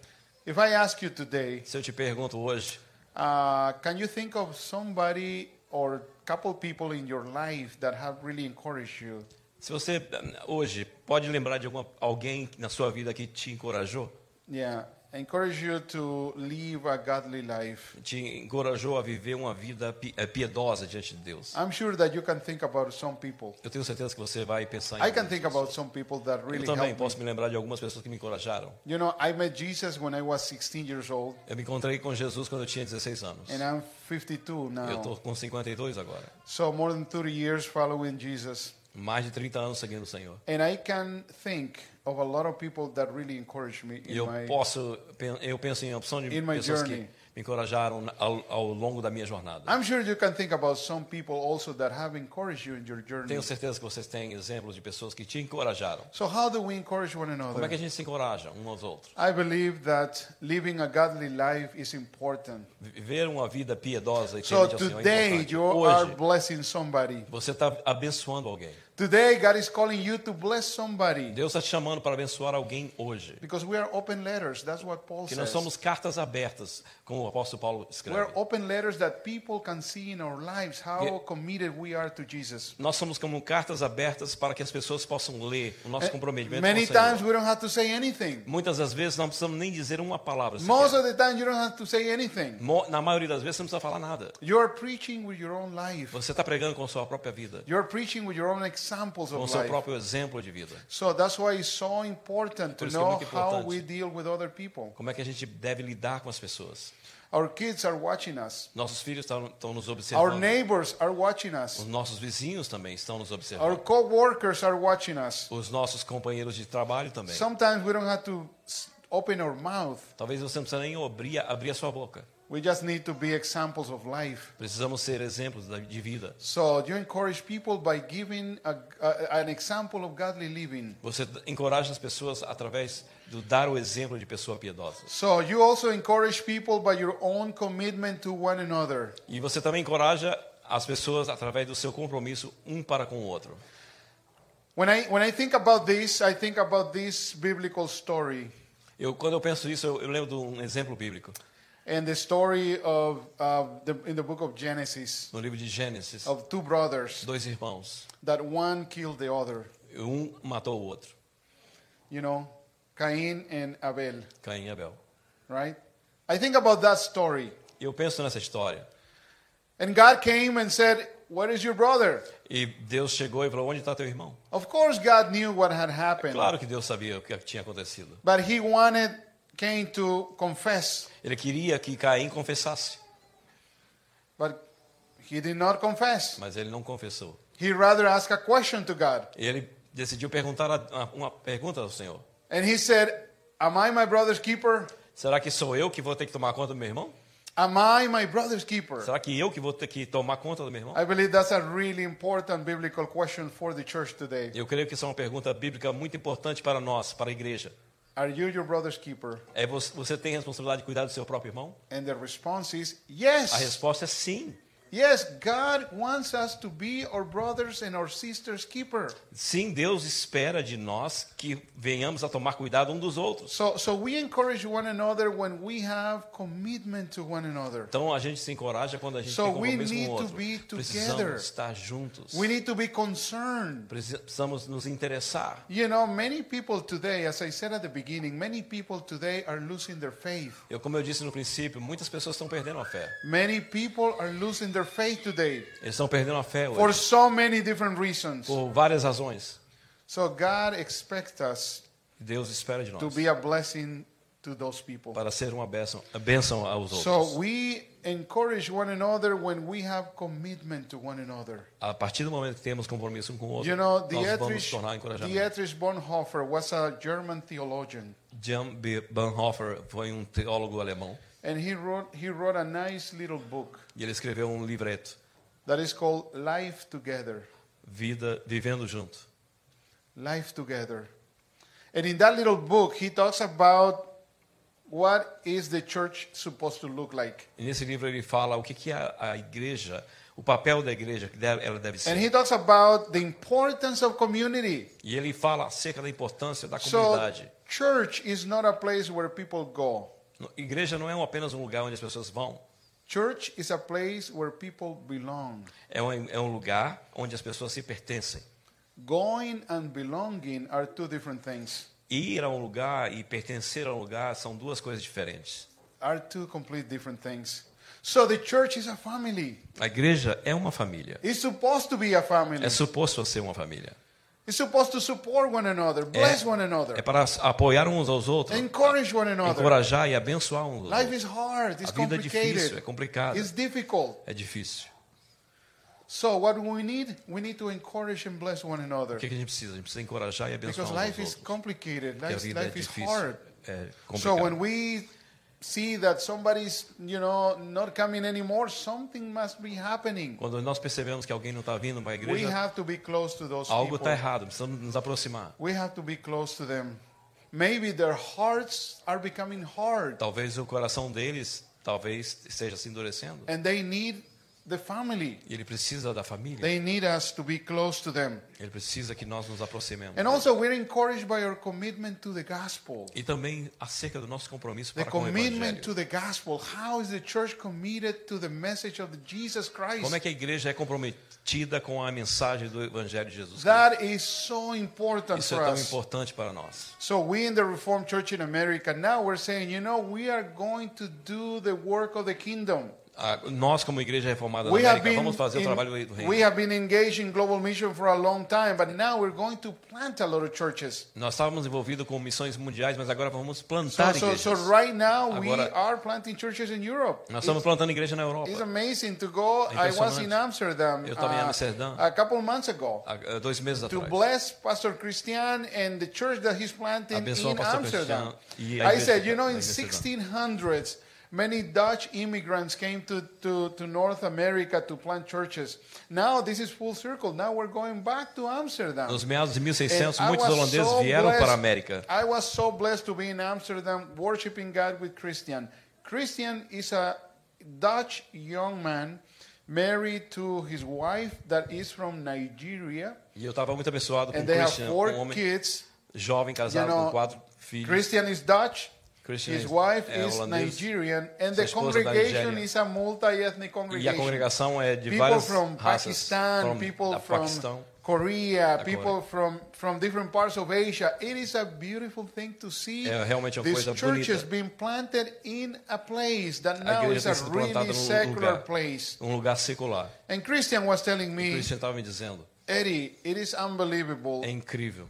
[SPEAKER 2] If I ask you today,
[SPEAKER 3] Se eu te pergunto hoje,
[SPEAKER 2] uh, can you think of somebody or couple people in your life that have really encouraged you?
[SPEAKER 3] se você hoje pode lembrar de alguma, alguém na sua vida que te encorajou,
[SPEAKER 2] Yeah, encourage you to live a godly life.
[SPEAKER 3] te encorajou a viver uma vida eh, piedosa diante de Deus.
[SPEAKER 2] I'm sure that you can think about some people.
[SPEAKER 3] Eu tenho certeza que você vai pensar em
[SPEAKER 2] I can
[SPEAKER 3] algumas
[SPEAKER 2] think
[SPEAKER 3] pessoas.
[SPEAKER 2] about some people that
[SPEAKER 3] Eu
[SPEAKER 2] really
[SPEAKER 3] também posso
[SPEAKER 2] me.
[SPEAKER 3] me lembrar de algumas pessoas que me encorajaram.
[SPEAKER 2] You know, I met Jesus when I was 16 years old,
[SPEAKER 3] Eu me encontrei com Jesus quando eu tinha 16 anos.
[SPEAKER 2] and I'm 52
[SPEAKER 3] Eu estou
[SPEAKER 2] now.
[SPEAKER 3] com 52 agora.
[SPEAKER 2] So more than 30 years following Jesus.
[SPEAKER 3] Mais de 30 anos seguindo o Senhor.
[SPEAKER 2] And I can think of a lot of people that really encouraged me
[SPEAKER 3] E
[SPEAKER 2] in
[SPEAKER 3] eu
[SPEAKER 2] my
[SPEAKER 3] posso, eu penso em opção de pessoas
[SPEAKER 2] journey.
[SPEAKER 3] que me encorajaram ao, ao longo da minha jornada.
[SPEAKER 2] I'm sure you can think about some people also that have encouraged you in your journey.
[SPEAKER 3] Tenho certeza que vocês têm exemplos de pessoas que te encorajaram.
[SPEAKER 2] So how do we encourage one
[SPEAKER 3] Como é
[SPEAKER 2] another?
[SPEAKER 3] que a gente se encoraja uns aos outros?
[SPEAKER 2] I believe that living a godly life is important.
[SPEAKER 3] Viver uma vida piedosa e
[SPEAKER 2] So
[SPEAKER 3] ao Senhor é
[SPEAKER 2] today
[SPEAKER 3] importante.
[SPEAKER 2] you are
[SPEAKER 3] Hoje,
[SPEAKER 2] blessing somebody.
[SPEAKER 3] você está abençoando alguém.
[SPEAKER 2] Today God is calling you to bless somebody.
[SPEAKER 3] Deus está te chamando para abençoar alguém hoje.
[SPEAKER 2] Because we are open letters. That's what Paul
[SPEAKER 3] Que nós
[SPEAKER 2] says.
[SPEAKER 3] somos cartas abertas, como o apóstolo Paulo
[SPEAKER 2] We're
[SPEAKER 3] escreve.
[SPEAKER 2] open letters that people can see in our lives how
[SPEAKER 3] Yeah.
[SPEAKER 2] committed we are to Jesus.
[SPEAKER 3] Nós somos como cartas abertas para que as pessoas possam ler o nosso comprometimento
[SPEAKER 2] Many
[SPEAKER 3] com o Senhor.
[SPEAKER 2] times we don't have to say anything.
[SPEAKER 3] Muitas das vezes não precisamos nem dizer uma palavra.
[SPEAKER 2] Most of the time you don't have to say anything.
[SPEAKER 3] Mo- Na maioria das vezes você não precisa falar nada.
[SPEAKER 2] You're preaching with your own life.
[SPEAKER 3] Você está pregando com a sua própria vida,
[SPEAKER 2] You're preaching with your own examples
[SPEAKER 3] com
[SPEAKER 2] of
[SPEAKER 3] seu
[SPEAKER 2] life.
[SPEAKER 3] próprio exemplo de vida.
[SPEAKER 2] So that's why it's so important to
[SPEAKER 3] Por isso que é
[SPEAKER 2] know
[SPEAKER 3] muito
[SPEAKER 2] how
[SPEAKER 3] importante.
[SPEAKER 2] we deal with other people.
[SPEAKER 3] Como é que a gente deve lidar com as pessoas?
[SPEAKER 2] Our kids are watching us.
[SPEAKER 3] Nossos filhos estão, estão nos
[SPEAKER 2] Our
[SPEAKER 3] observando.
[SPEAKER 2] neighbors are watching us.
[SPEAKER 3] Os nossos vizinhos também estão nos
[SPEAKER 2] Our
[SPEAKER 3] observando.
[SPEAKER 2] co-workers are watching us.
[SPEAKER 3] Os nossos companheiros de trabalho também.
[SPEAKER 2] Sometimes we don't have to s- open our mouth.
[SPEAKER 3] Talvez você não precisa nem abrir, abrir a sua boca.
[SPEAKER 2] We just need to be examples of life.
[SPEAKER 3] Precisamos ser exemplos de vida.
[SPEAKER 2] So you encourage people by giving a, a- an example of godly living.
[SPEAKER 3] Você encoraja as pessoas através do dar o exemplo de pessoa piedosa.
[SPEAKER 2] So you also encourage people by your own commitment to one another.
[SPEAKER 3] E você também encoraja as pessoas através do seu compromisso um para com o outro.
[SPEAKER 2] When I when I think about this, I think about this biblical story
[SPEAKER 3] Eu, quando eu penso isso, eu, eu lembro de um exemplo bíblico.
[SPEAKER 2] And the story of uh, the, in the book of Genesis
[SPEAKER 3] No livro de Gênesis,
[SPEAKER 2] of two brothers
[SPEAKER 3] dois irmãos.
[SPEAKER 2] that one killed the other.
[SPEAKER 3] Um matou o outro,
[SPEAKER 2] You know, Cain and Abel,
[SPEAKER 3] Caim e Abel.
[SPEAKER 2] right? I think about that story.
[SPEAKER 3] Eu penso nessa história.
[SPEAKER 2] And God came and said, Where is your brother?
[SPEAKER 3] E Deus chegou e falou: Onde está teu irmão?
[SPEAKER 2] Of course, God knew what had happened.
[SPEAKER 3] Claro que Deus sabia o que tinha acontecido.
[SPEAKER 2] But he wanted To confess.
[SPEAKER 3] Ele queria que Caim confessasse,
[SPEAKER 2] But he did not confess.
[SPEAKER 3] mas ele não confessou.
[SPEAKER 2] He rather asked a question to God.
[SPEAKER 3] Ele decidiu perguntar uma pergunta ao Senhor:
[SPEAKER 2] And he said, Am I my brother's keeper?
[SPEAKER 3] Será que sou eu que vou ter que tomar conta do meu irmão?
[SPEAKER 2] Am I my brother's keeper?
[SPEAKER 3] Será que eu que vou ter que tomar conta do meu irmão?
[SPEAKER 2] I believe that's a really important biblical question for the church today.
[SPEAKER 3] Eu creio que isso é uma pergunta bíblica muito importante para nós, para a igreja.
[SPEAKER 2] Are you your brother's keeper?
[SPEAKER 3] É você, tem a responsabilidade de cuidar do seu próprio irmão?
[SPEAKER 2] And the response is
[SPEAKER 3] A
[SPEAKER 2] yes.
[SPEAKER 3] resposta é sim.
[SPEAKER 2] Yes, God wants us to be our brothers and our sisters' keeper.
[SPEAKER 3] Sim, Deus espera de nós que venhamos a tomar cuidado um dos outros.
[SPEAKER 2] So, so we encourage one another when we have commitment to one another.
[SPEAKER 3] Então a gente se encoraja quando a gente
[SPEAKER 2] So
[SPEAKER 3] tem
[SPEAKER 2] we
[SPEAKER 3] compromisso
[SPEAKER 2] need
[SPEAKER 3] com o
[SPEAKER 2] to
[SPEAKER 3] outro.
[SPEAKER 2] be together.
[SPEAKER 3] Precisamos estar juntos.
[SPEAKER 2] We need to be concerned.
[SPEAKER 3] Precisamos nos interessar.
[SPEAKER 2] You know, many people today, as I said at the beginning, many people today are losing their faith.
[SPEAKER 3] Eu, como eu disse no princípio, muitas pessoas estão perdendo a fé.
[SPEAKER 2] Many people are losing their faith today
[SPEAKER 3] Eles estão perdendo a fé
[SPEAKER 2] for
[SPEAKER 3] hoje,
[SPEAKER 2] so many different reasons.
[SPEAKER 3] por várias razões.
[SPEAKER 2] So God expects us
[SPEAKER 3] Deus espera de
[SPEAKER 2] to
[SPEAKER 3] nós
[SPEAKER 2] be a blessing to those people.
[SPEAKER 3] para ser uma bênção, a bênção aos
[SPEAKER 2] So
[SPEAKER 3] outros.
[SPEAKER 2] we encourage one another when we have commitment to one another.
[SPEAKER 3] A partir do momento que temos compromisso um com o outro,
[SPEAKER 2] You know,
[SPEAKER 3] nós vamos
[SPEAKER 2] Dietrich,
[SPEAKER 3] tornar encorajamento.
[SPEAKER 2] Dietrich Bonhoeffer was a German theologian,
[SPEAKER 3] Jan. Bonhoeffer foi um teólogo alemão
[SPEAKER 2] he wrote, he wrote a nice little book
[SPEAKER 3] e ele escreveu um livreto,
[SPEAKER 2] that is called Life Together.
[SPEAKER 3] Vida Vivendo Junto.
[SPEAKER 2] Life Together. And in that little book, he talks about what is the church supposed to look like.
[SPEAKER 3] E nesse livro ele fala o que que é a igreja, o papel da igreja que deve- ela deve ser.
[SPEAKER 2] And he talks about the importance of community.
[SPEAKER 3] E ele fala acerca da importância da
[SPEAKER 2] So,
[SPEAKER 3] comunidade.
[SPEAKER 2] church is not a place where people go.
[SPEAKER 3] Igreja não é apenas um lugar onde as pessoas vão.
[SPEAKER 2] Church is a place where people belong.
[SPEAKER 3] É um, é um lugar onde as pessoas se pertencem.
[SPEAKER 2] Going and belonging are two different things,
[SPEAKER 3] Ir a um lugar e pertencer a um lugar são duas coisas diferentes.
[SPEAKER 2] are two complete different things. So the church is a family.
[SPEAKER 3] A igreja é uma família.
[SPEAKER 2] It's supposed to be a family.
[SPEAKER 3] É suposto ser uma família.
[SPEAKER 2] It's supposed to support one another, bless one
[SPEAKER 3] É
[SPEAKER 2] another,
[SPEAKER 3] para apoiar uns aos outros,
[SPEAKER 2] encourage one another.
[SPEAKER 3] encorajar e abençoar uns aos
[SPEAKER 2] Life is hard, it's
[SPEAKER 3] A vida é difícil, é
[SPEAKER 2] complicated,
[SPEAKER 3] complicada,
[SPEAKER 2] it's difficult.
[SPEAKER 3] é difícil.
[SPEAKER 2] So what we need, we need to encourage and bless one
[SPEAKER 3] O
[SPEAKER 2] another.
[SPEAKER 3] que que a gente precisa? A gente precisa encorajar e abençoar
[SPEAKER 2] Because
[SPEAKER 3] uns aos
[SPEAKER 2] life is
[SPEAKER 3] outros.
[SPEAKER 2] complicated,
[SPEAKER 3] Porque a
[SPEAKER 2] life,
[SPEAKER 3] vida é
[SPEAKER 2] life is
[SPEAKER 3] difícil,
[SPEAKER 2] hard.
[SPEAKER 3] é
[SPEAKER 2] So when we see that somebody's, you know, not coming anymore, something must be happening.
[SPEAKER 3] Quando nós percebemos que alguém não está vindo para a
[SPEAKER 2] We
[SPEAKER 3] igreja,
[SPEAKER 2] have to be close to those
[SPEAKER 3] algo está errado, precisamos nos aproximar.
[SPEAKER 2] We have to be close to them. Maybe their hearts are becoming hard
[SPEAKER 3] Talvez o coração deles talvez esteja se endurecendo.
[SPEAKER 2] and they need the family.
[SPEAKER 3] Ele precisa da família.
[SPEAKER 2] They need us to be close to them.
[SPEAKER 3] Ele precisa que nós nos aproximemos.
[SPEAKER 2] And also, we're encouraged by our commitment to the gospel.
[SPEAKER 3] E também acerca do nosso compromisso
[SPEAKER 2] The
[SPEAKER 3] para com o
[SPEAKER 2] commitment
[SPEAKER 3] evangelho.
[SPEAKER 2] to the gospel. How is the church committed to the message of Jesus Christ?
[SPEAKER 3] Como é que a igreja é comprometida com a mensagem do evangelho de Jesus Cristo?
[SPEAKER 2] That is so important
[SPEAKER 3] Isso é
[SPEAKER 2] for
[SPEAKER 3] tão
[SPEAKER 2] us.
[SPEAKER 3] importante para nós.
[SPEAKER 2] So we in the Reformed Church in America now we're saying, you know, we are going to do the work of the kingdom.
[SPEAKER 3] Ah, Nós, como igreja reformada da
[SPEAKER 2] We have
[SPEAKER 3] América,
[SPEAKER 2] been
[SPEAKER 3] vamos fazer o
[SPEAKER 2] in-
[SPEAKER 3] trabalho do reino.
[SPEAKER 2] we have been engaged in global mission for a long time, but now we're going to plant a lot of churches.
[SPEAKER 3] Nós estávamos envolvidos com missões mundiais, mas agora vamos
[SPEAKER 2] So,
[SPEAKER 3] plantar
[SPEAKER 2] so,
[SPEAKER 3] igrejas.
[SPEAKER 2] so right now we
[SPEAKER 3] Agora-
[SPEAKER 2] are planting churches in Europe.
[SPEAKER 3] Nós estamos plantando igreja na Europa.
[SPEAKER 2] It's amazing to go.
[SPEAKER 3] É
[SPEAKER 2] I was in Amsterdam
[SPEAKER 3] Eu estava em
[SPEAKER 2] uh,
[SPEAKER 3] Amsterdã.
[SPEAKER 2] a couple months ago
[SPEAKER 3] Há há dois meses
[SPEAKER 2] to
[SPEAKER 3] atrás.
[SPEAKER 2] bless Pastor Christian and the church that he's planting
[SPEAKER 3] Abençoa
[SPEAKER 2] in
[SPEAKER 3] o pastor
[SPEAKER 2] Amsterdam.
[SPEAKER 3] Cristiano e a
[SPEAKER 2] I said, you know, in
[SPEAKER 3] Amsterdã.
[SPEAKER 2] 1600s, many Dutch immigrants came to, to, to North America to plant churches. Now this is full circle. Now we're going back to Amsterdam.
[SPEAKER 3] Nos meados de 1600,
[SPEAKER 2] I
[SPEAKER 3] muitos
[SPEAKER 2] was
[SPEAKER 3] holandeses
[SPEAKER 2] so
[SPEAKER 3] vieram
[SPEAKER 2] blessed-
[SPEAKER 3] para a América.
[SPEAKER 2] I was so blessed to be in Amsterdam worshiping God with Christian. Christian is a Dutch young man married to his wife that is from Nigeria.
[SPEAKER 3] E eu estava muito abençoado com
[SPEAKER 2] And
[SPEAKER 3] o
[SPEAKER 2] they have
[SPEAKER 3] Christian,
[SPEAKER 2] four
[SPEAKER 3] um homem
[SPEAKER 2] kids.
[SPEAKER 3] jovem casado
[SPEAKER 2] You know,
[SPEAKER 3] com quatro filhos.
[SPEAKER 2] Christian is Dutch.
[SPEAKER 3] Christian
[SPEAKER 2] His
[SPEAKER 3] is-
[SPEAKER 2] wife
[SPEAKER 3] é
[SPEAKER 2] is. Nigerian, and the congregation is a multi-ethnic
[SPEAKER 3] E a
[SPEAKER 2] congregation.
[SPEAKER 3] congregação é de
[SPEAKER 2] People
[SPEAKER 3] várias
[SPEAKER 2] from
[SPEAKER 3] raças.
[SPEAKER 2] Pakistan,
[SPEAKER 3] from-
[SPEAKER 2] people
[SPEAKER 3] da
[SPEAKER 2] from
[SPEAKER 3] Paquistão,
[SPEAKER 2] Korea, people from, from different parts of Asia. It is a beautiful thing to see
[SPEAKER 3] É realmente uma
[SPEAKER 2] these
[SPEAKER 3] coisa
[SPEAKER 2] churches
[SPEAKER 3] bonita.
[SPEAKER 2] being planted in a place that
[SPEAKER 3] A
[SPEAKER 2] now is a really secular
[SPEAKER 3] lugar,
[SPEAKER 2] place.
[SPEAKER 3] um lugar secular.
[SPEAKER 2] And Christian was telling me,
[SPEAKER 3] Christian estava me dizendo,
[SPEAKER 2] Eddie, it is unbelievable
[SPEAKER 3] é incrível.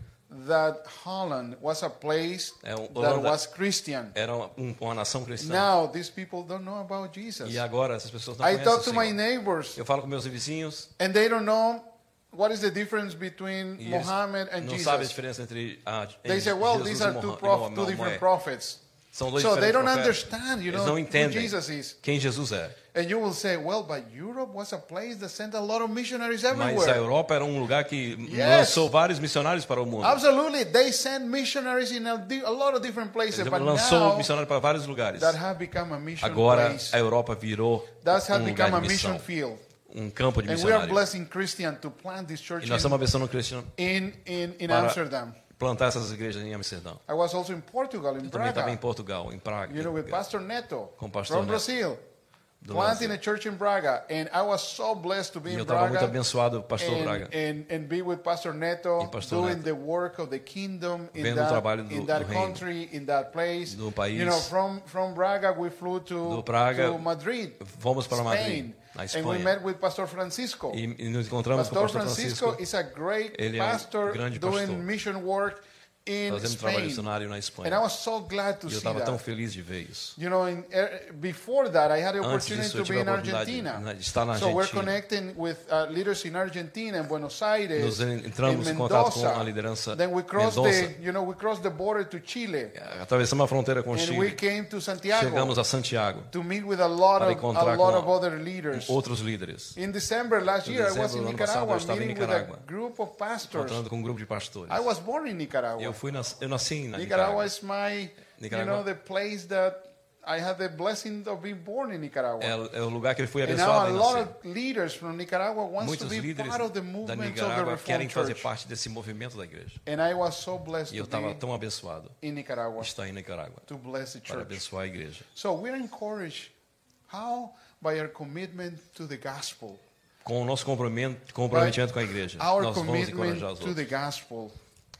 [SPEAKER 2] That Holland was a place
[SPEAKER 3] um-
[SPEAKER 2] that was Christian.
[SPEAKER 3] Era uma, um- uma nação cristã.
[SPEAKER 2] Now these people don't know about Jesus.
[SPEAKER 3] E agora essas pessoas não
[SPEAKER 2] I
[SPEAKER 3] conhecem
[SPEAKER 2] talk to my neighbors
[SPEAKER 3] Eu falo com meus vizinhos
[SPEAKER 2] and they don't know what is the difference between Muhammad and
[SPEAKER 3] não sabem a
[SPEAKER 2] Jesus.
[SPEAKER 3] diferença entre a,
[SPEAKER 2] They say, well,
[SPEAKER 3] Jesus
[SPEAKER 2] these are two, prof- two different prophets.
[SPEAKER 3] São dois
[SPEAKER 2] So they don't
[SPEAKER 3] profetas.
[SPEAKER 2] understand, you
[SPEAKER 3] Eles
[SPEAKER 2] know,
[SPEAKER 3] não
[SPEAKER 2] who
[SPEAKER 3] entendem
[SPEAKER 2] Jesus is.
[SPEAKER 3] quem Jesus é.
[SPEAKER 2] And you will say, well, but Europe was a place that sent a lot of missionaries
[SPEAKER 3] Mas a
[SPEAKER 2] everywhere.
[SPEAKER 3] Europa era um lugar que
[SPEAKER 2] Yes.
[SPEAKER 3] lançou vários missionários para o mundo.
[SPEAKER 2] Absolutely, they sent missionaries in a, a lot of different places,
[SPEAKER 3] Ele
[SPEAKER 2] but
[SPEAKER 3] lançou
[SPEAKER 2] now
[SPEAKER 3] missionários para vários lugares.
[SPEAKER 2] that have become a mission
[SPEAKER 3] Agora
[SPEAKER 2] place.
[SPEAKER 3] a Europa virou
[SPEAKER 2] That has
[SPEAKER 3] um lugar
[SPEAKER 2] become a
[SPEAKER 3] de
[SPEAKER 2] mission
[SPEAKER 3] missão,
[SPEAKER 2] field.
[SPEAKER 3] um campo de
[SPEAKER 2] And we are
[SPEAKER 3] missionários.
[SPEAKER 2] blessing Christian to plant this church
[SPEAKER 3] E nós estamos abençoando o Cristiano
[SPEAKER 2] in, in, in
[SPEAKER 3] para
[SPEAKER 2] Amsterdam.
[SPEAKER 3] Plantar essas igrejas em Amsterdã.
[SPEAKER 2] I was also in Portugal, in
[SPEAKER 3] Também estava em
[SPEAKER 2] Braga,
[SPEAKER 3] Portugal, em Praga.
[SPEAKER 2] you know, with Pastor Neto
[SPEAKER 3] Com Pastor
[SPEAKER 2] from
[SPEAKER 3] Neto.
[SPEAKER 2] Brazil,
[SPEAKER 3] do
[SPEAKER 2] planting a church in Braga. And I was so blessed to be
[SPEAKER 3] E eu
[SPEAKER 2] in
[SPEAKER 3] estava muito
[SPEAKER 2] Braga
[SPEAKER 3] abençoado, pastor
[SPEAKER 2] and,
[SPEAKER 3] Braga.
[SPEAKER 2] and, and be with Pastor Neto,
[SPEAKER 3] Pastor
[SPEAKER 2] doing
[SPEAKER 3] Neto.
[SPEAKER 2] the work of the kingdom in
[SPEAKER 3] Vendo o
[SPEAKER 2] that,
[SPEAKER 3] trabalho do-
[SPEAKER 2] in that
[SPEAKER 3] do reino.
[SPEAKER 2] country, in that place.
[SPEAKER 3] Do país.
[SPEAKER 2] You know, from, from Braga we flew to,
[SPEAKER 3] Do Praga,
[SPEAKER 2] to Madrid,
[SPEAKER 3] fomos para Madrid,
[SPEAKER 2] And we met with Pastor Francisco.
[SPEAKER 3] E, e nos encontramos com o
[SPEAKER 2] Pastor
[SPEAKER 3] pastor
[SPEAKER 2] Francisco,
[SPEAKER 3] Francisco,
[SPEAKER 2] is a great
[SPEAKER 3] Ele é um
[SPEAKER 2] pastor doing
[SPEAKER 3] pastor.
[SPEAKER 2] mission work in
[SPEAKER 3] fazendo trabalho
[SPEAKER 2] Spain.
[SPEAKER 3] missionário na
[SPEAKER 2] And I
[SPEAKER 3] Espanha.
[SPEAKER 2] was so glad to
[SPEAKER 3] E eu estava tão feliz de ver isso.
[SPEAKER 2] You know, in, er, before that, I had the
[SPEAKER 3] Antes
[SPEAKER 2] opportunity
[SPEAKER 3] disso, eu
[SPEAKER 2] to
[SPEAKER 3] tive
[SPEAKER 2] be
[SPEAKER 3] a
[SPEAKER 2] in
[SPEAKER 3] oportunidade
[SPEAKER 2] Argentina.
[SPEAKER 3] de estar na
[SPEAKER 2] So we're
[SPEAKER 3] Argentina.
[SPEAKER 2] connecting with uh, leaders in Argentina and Buenos Aires,
[SPEAKER 3] Nos entramos em contato com a liderança
[SPEAKER 2] Then we crossed
[SPEAKER 3] Mendoza.
[SPEAKER 2] the, you know, we crossed the border to Chile,
[SPEAKER 3] Atravessamos a fronteira com o
[SPEAKER 2] and we
[SPEAKER 3] Chile.
[SPEAKER 2] came to Santiago
[SPEAKER 3] Chegamos a Santiago.
[SPEAKER 2] to meet with a lot
[SPEAKER 3] Para
[SPEAKER 2] of a
[SPEAKER 3] encontrar
[SPEAKER 2] lot of other leaders.
[SPEAKER 3] Outros líderes.
[SPEAKER 2] In December last year, I was in
[SPEAKER 3] ano passado,
[SPEAKER 2] Nicaragua
[SPEAKER 3] eu estava em
[SPEAKER 2] meeting with a
[SPEAKER 3] Nicarágua.
[SPEAKER 2] group of pastors.
[SPEAKER 3] Encontrando com um grupo de pastores.
[SPEAKER 2] I was born in
[SPEAKER 3] Eu,
[SPEAKER 2] Nicaragua.
[SPEAKER 3] Fui nas, eu nasci na
[SPEAKER 2] Nicaragua
[SPEAKER 3] Nicarágua.
[SPEAKER 2] is my, you
[SPEAKER 3] Nicaragua.
[SPEAKER 2] know, the place that I had the blessing of being born in Nicaragua.
[SPEAKER 3] É, é o lugar que ele foi
[SPEAKER 2] And now a
[SPEAKER 3] abençoado
[SPEAKER 2] lot of leaders from Nicaragua wants to
[SPEAKER 3] Muitos
[SPEAKER 2] be
[SPEAKER 3] líderes
[SPEAKER 2] part of the
[SPEAKER 3] da
[SPEAKER 2] movement of the
[SPEAKER 3] Nicarágua querem fazer parte desse movimento da igreja.
[SPEAKER 2] And I was so blessed
[SPEAKER 3] E eu
[SPEAKER 2] to
[SPEAKER 3] estava
[SPEAKER 2] be
[SPEAKER 3] tão abençoado
[SPEAKER 2] in Nicaragua
[SPEAKER 3] estar em Nicarágua
[SPEAKER 2] to bless the
[SPEAKER 3] para
[SPEAKER 2] church.
[SPEAKER 3] abençoar a igreja.
[SPEAKER 2] So we're encouraged. How? By our commitment to the gospel.
[SPEAKER 3] Com o nosso comprometimento, comprometimento com a igreja,
[SPEAKER 2] Our
[SPEAKER 3] nós vamos encorajar os
[SPEAKER 2] to the
[SPEAKER 3] outros.
[SPEAKER 2] gospel.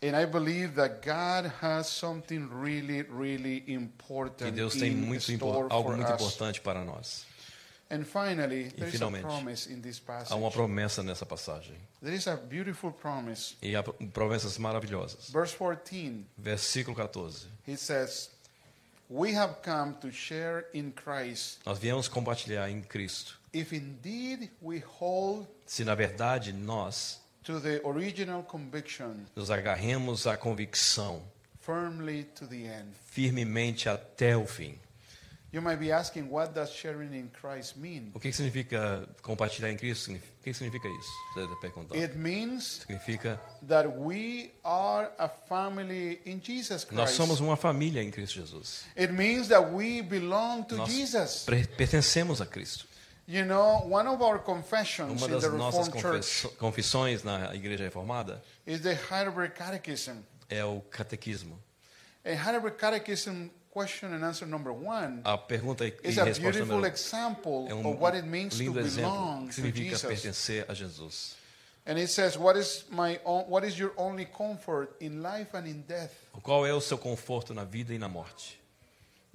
[SPEAKER 2] And I believe that God has something really, really
[SPEAKER 3] Que
[SPEAKER 2] important
[SPEAKER 3] Deus tem muito algo muito
[SPEAKER 2] us.
[SPEAKER 3] importante para nós.
[SPEAKER 2] And finally, there is a
[SPEAKER 3] finalmente,
[SPEAKER 2] promise in this
[SPEAKER 3] Há uma
[SPEAKER 2] passage.
[SPEAKER 3] promessa nessa passagem.
[SPEAKER 2] There is a beautiful promise.
[SPEAKER 3] E há promessas maravilhosas.
[SPEAKER 2] Verse 14,
[SPEAKER 3] Versículo 14.
[SPEAKER 2] he says, We have come to share in Christ,
[SPEAKER 3] Nós viemos compartilhar em Cristo.
[SPEAKER 2] if indeed we hold
[SPEAKER 3] Se na verdade nós
[SPEAKER 2] to the original conviction
[SPEAKER 3] nos agarremos à convicção
[SPEAKER 2] firmly to the end.
[SPEAKER 3] firmemente até o fim.
[SPEAKER 2] You might be asking, what does sharing in Christ mean?
[SPEAKER 3] O que significa compartilhar em Cristo? O que significa isso? Você deve perguntar.
[SPEAKER 2] It means
[SPEAKER 3] Significa
[SPEAKER 2] that we are a family in Jesus
[SPEAKER 3] nós
[SPEAKER 2] Christ.
[SPEAKER 3] somos uma família em Cristo Jesus.
[SPEAKER 2] It means that we belong to
[SPEAKER 3] Nós
[SPEAKER 2] Jesus.
[SPEAKER 3] pertencemos a Cristo.
[SPEAKER 2] You know, one of our confessions
[SPEAKER 3] Uma
[SPEAKER 2] in
[SPEAKER 3] das
[SPEAKER 2] the
[SPEAKER 3] nossas
[SPEAKER 2] Reformed Church
[SPEAKER 3] confesso- confissões na Igreja Reformada
[SPEAKER 2] is the Heidelberg Catechism.
[SPEAKER 3] é o catequismo.
[SPEAKER 2] And Heidelberg Catechism question and answer number one
[SPEAKER 3] A pergunta e
[SPEAKER 2] is a
[SPEAKER 3] resposta
[SPEAKER 2] beautiful
[SPEAKER 3] número
[SPEAKER 2] example
[SPEAKER 3] é
[SPEAKER 2] of
[SPEAKER 3] um
[SPEAKER 2] what it means to
[SPEAKER 3] lindo exemplo
[SPEAKER 2] belong
[SPEAKER 3] que
[SPEAKER 2] to
[SPEAKER 3] significa
[SPEAKER 2] Jesus.
[SPEAKER 3] pertencer a Jesus.
[SPEAKER 2] And it says, "What is my own, what is your only comfort in life and in death?
[SPEAKER 3] Qual é o seu conforto na vida e na morte?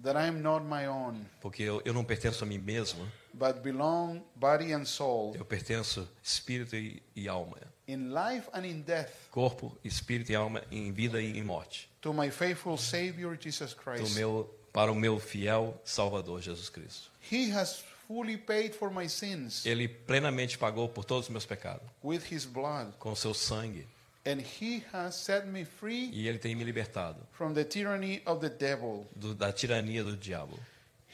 [SPEAKER 2] That I am not my own,
[SPEAKER 3] Porque eu, eu não pertenço a mim mesmo,
[SPEAKER 2] but belong body and soul
[SPEAKER 3] eu pertenço espírito e, e alma.
[SPEAKER 2] in life and in death
[SPEAKER 3] Corpo, espírito e alma em vida e em morte.
[SPEAKER 2] to my faithful Savior Jesus
[SPEAKER 3] Do
[SPEAKER 2] Christ.
[SPEAKER 3] meu, para o meu fiel Salvador Jesus Cristo.
[SPEAKER 2] He has fully paid for my sins
[SPEAKER 3] Ele plenamente pagou por todos os meus pecados
[SPEAKER 2] with His blood,
[SPEAKER 3] com seu sangue
[SPEAKER 2] and He has set me free
[SPEAKER 3] e ele tem me libertado
[SPEAKER 2] from the tyranny of the devil.
[SPEAKER 3] do, da tirania do diabo.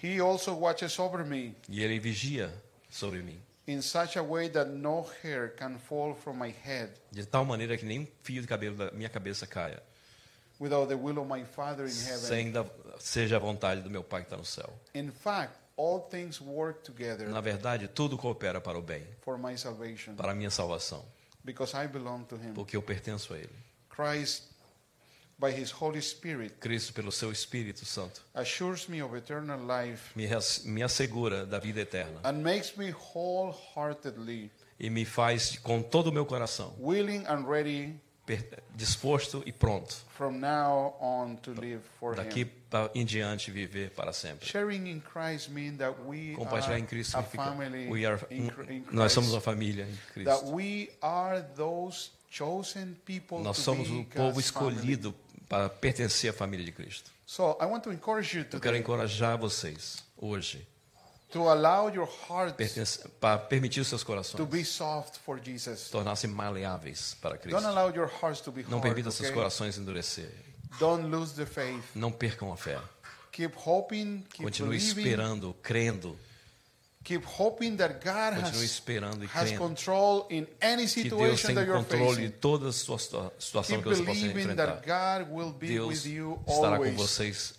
[SPEAKER 2] He also watches over me
[SPEAKER 3] E ele vigia sobre mim
[SPEAKER 2] in such a way that no hair can fall from my head
[SPEAKER 3] de tal maneira que nem um fio de cabelo da minha cabeça caia,
[SPEAKER 2] without the will of my Father in heaven.
[SPEAKER 3] sem da, seja a vontade do meu Pai que está no céu.
[SPEAKER 2] In fact, all things work together
[SPEAKER 3] Na verdade, tudo coopera para o bem,
[SPEAKER 2] for my salvation
[SPEAKER 3] para a minha salvação,
[SPEAKER 2] because I belong to Him.
[SPEAKER 3] porque eu pertenço a Ele.
[SPEAKER 2] Christ by His Holy Spirit,
[SPEAKER 3] Cristo, pelo seu Espírito Santo,
[SPEAKER 2] assures me of eternal life
[SPEAKER 3] me, me assegura da vida eterna
[SPEAKER 2] and makes me wholeheartedly
[SPEAKER 3] e me faz com todo o meu coração
[SPEAKER 2] willing and ready
[SPEAKER 3] disposto e pronto
[SPEAKER 2] from now on to live for
[SPEAKER 3] daqui
[SPEAKER 2] Him.
[SPEAKER 3] Pra- em diante viver para sempre.
[SPEAKER 2] Sharing in Christ means that we
[SPEAKER 3] Compartilhar
[SPEAKER 2] are
[SPEAKER 3] em Cristo significa we are, nós somos uma família em Cristo.
[SPEAKER 2] we are those chosen people
[SPEAKER 3] Nós somos o povo escolhido para pertencer à família de Cristo.
[SPEAKER 2] So I want to encourage you
[SPEAKER 3] Eu quero encorajar vocês hoje
[SPEAKER 2] to allow your hearts
[SPEAKER 3] pertence- para permitir os seus
[SPEAKER 2] to
[SPEAKER 3] corações
[SPEAKER 2] be soft for Jesus.
[SPEAKER 3] tornar-se maleáveis para
[SPEAKER 2] Don't
[SPEAKER 3] Cristo.
[SPEAKER 2] allow your hearts to be
[SPEAKER 3] Não permita seus corações endurecerem.
[SPEAKER 2] Don't lose the faith.
[SPEAKER 3] Não percam a fé.
[SPEAKER 2] Keep hoping, keep
[SPEAKER 3] Continue
[SPEAKER 2] believing,
[SPEAKER 3] esperando, crendo.
[SPEAKER 2] keep hoping that God
[SPEAKER 3] Continue
[SPEAKER 2] has,
[SPEAKER 3] esperando e
[SPEAKER 2] has
[SPEAKER 3] crendo
[SPEAKER 2] control in any
[SPEAKER 3] que Deus
[SPEAKER 2] situation
[SPEAKER 3] tem
[SPEAKER 2] that you're
[SPEAKER 3] controle de toda a sua situa- situação
[SPEAKER 2] Keep
[SPEAKER 3] que você possa enfrentar. Deus estará com
[SPEAKER 2] always.
[SPEAKER 3] vocês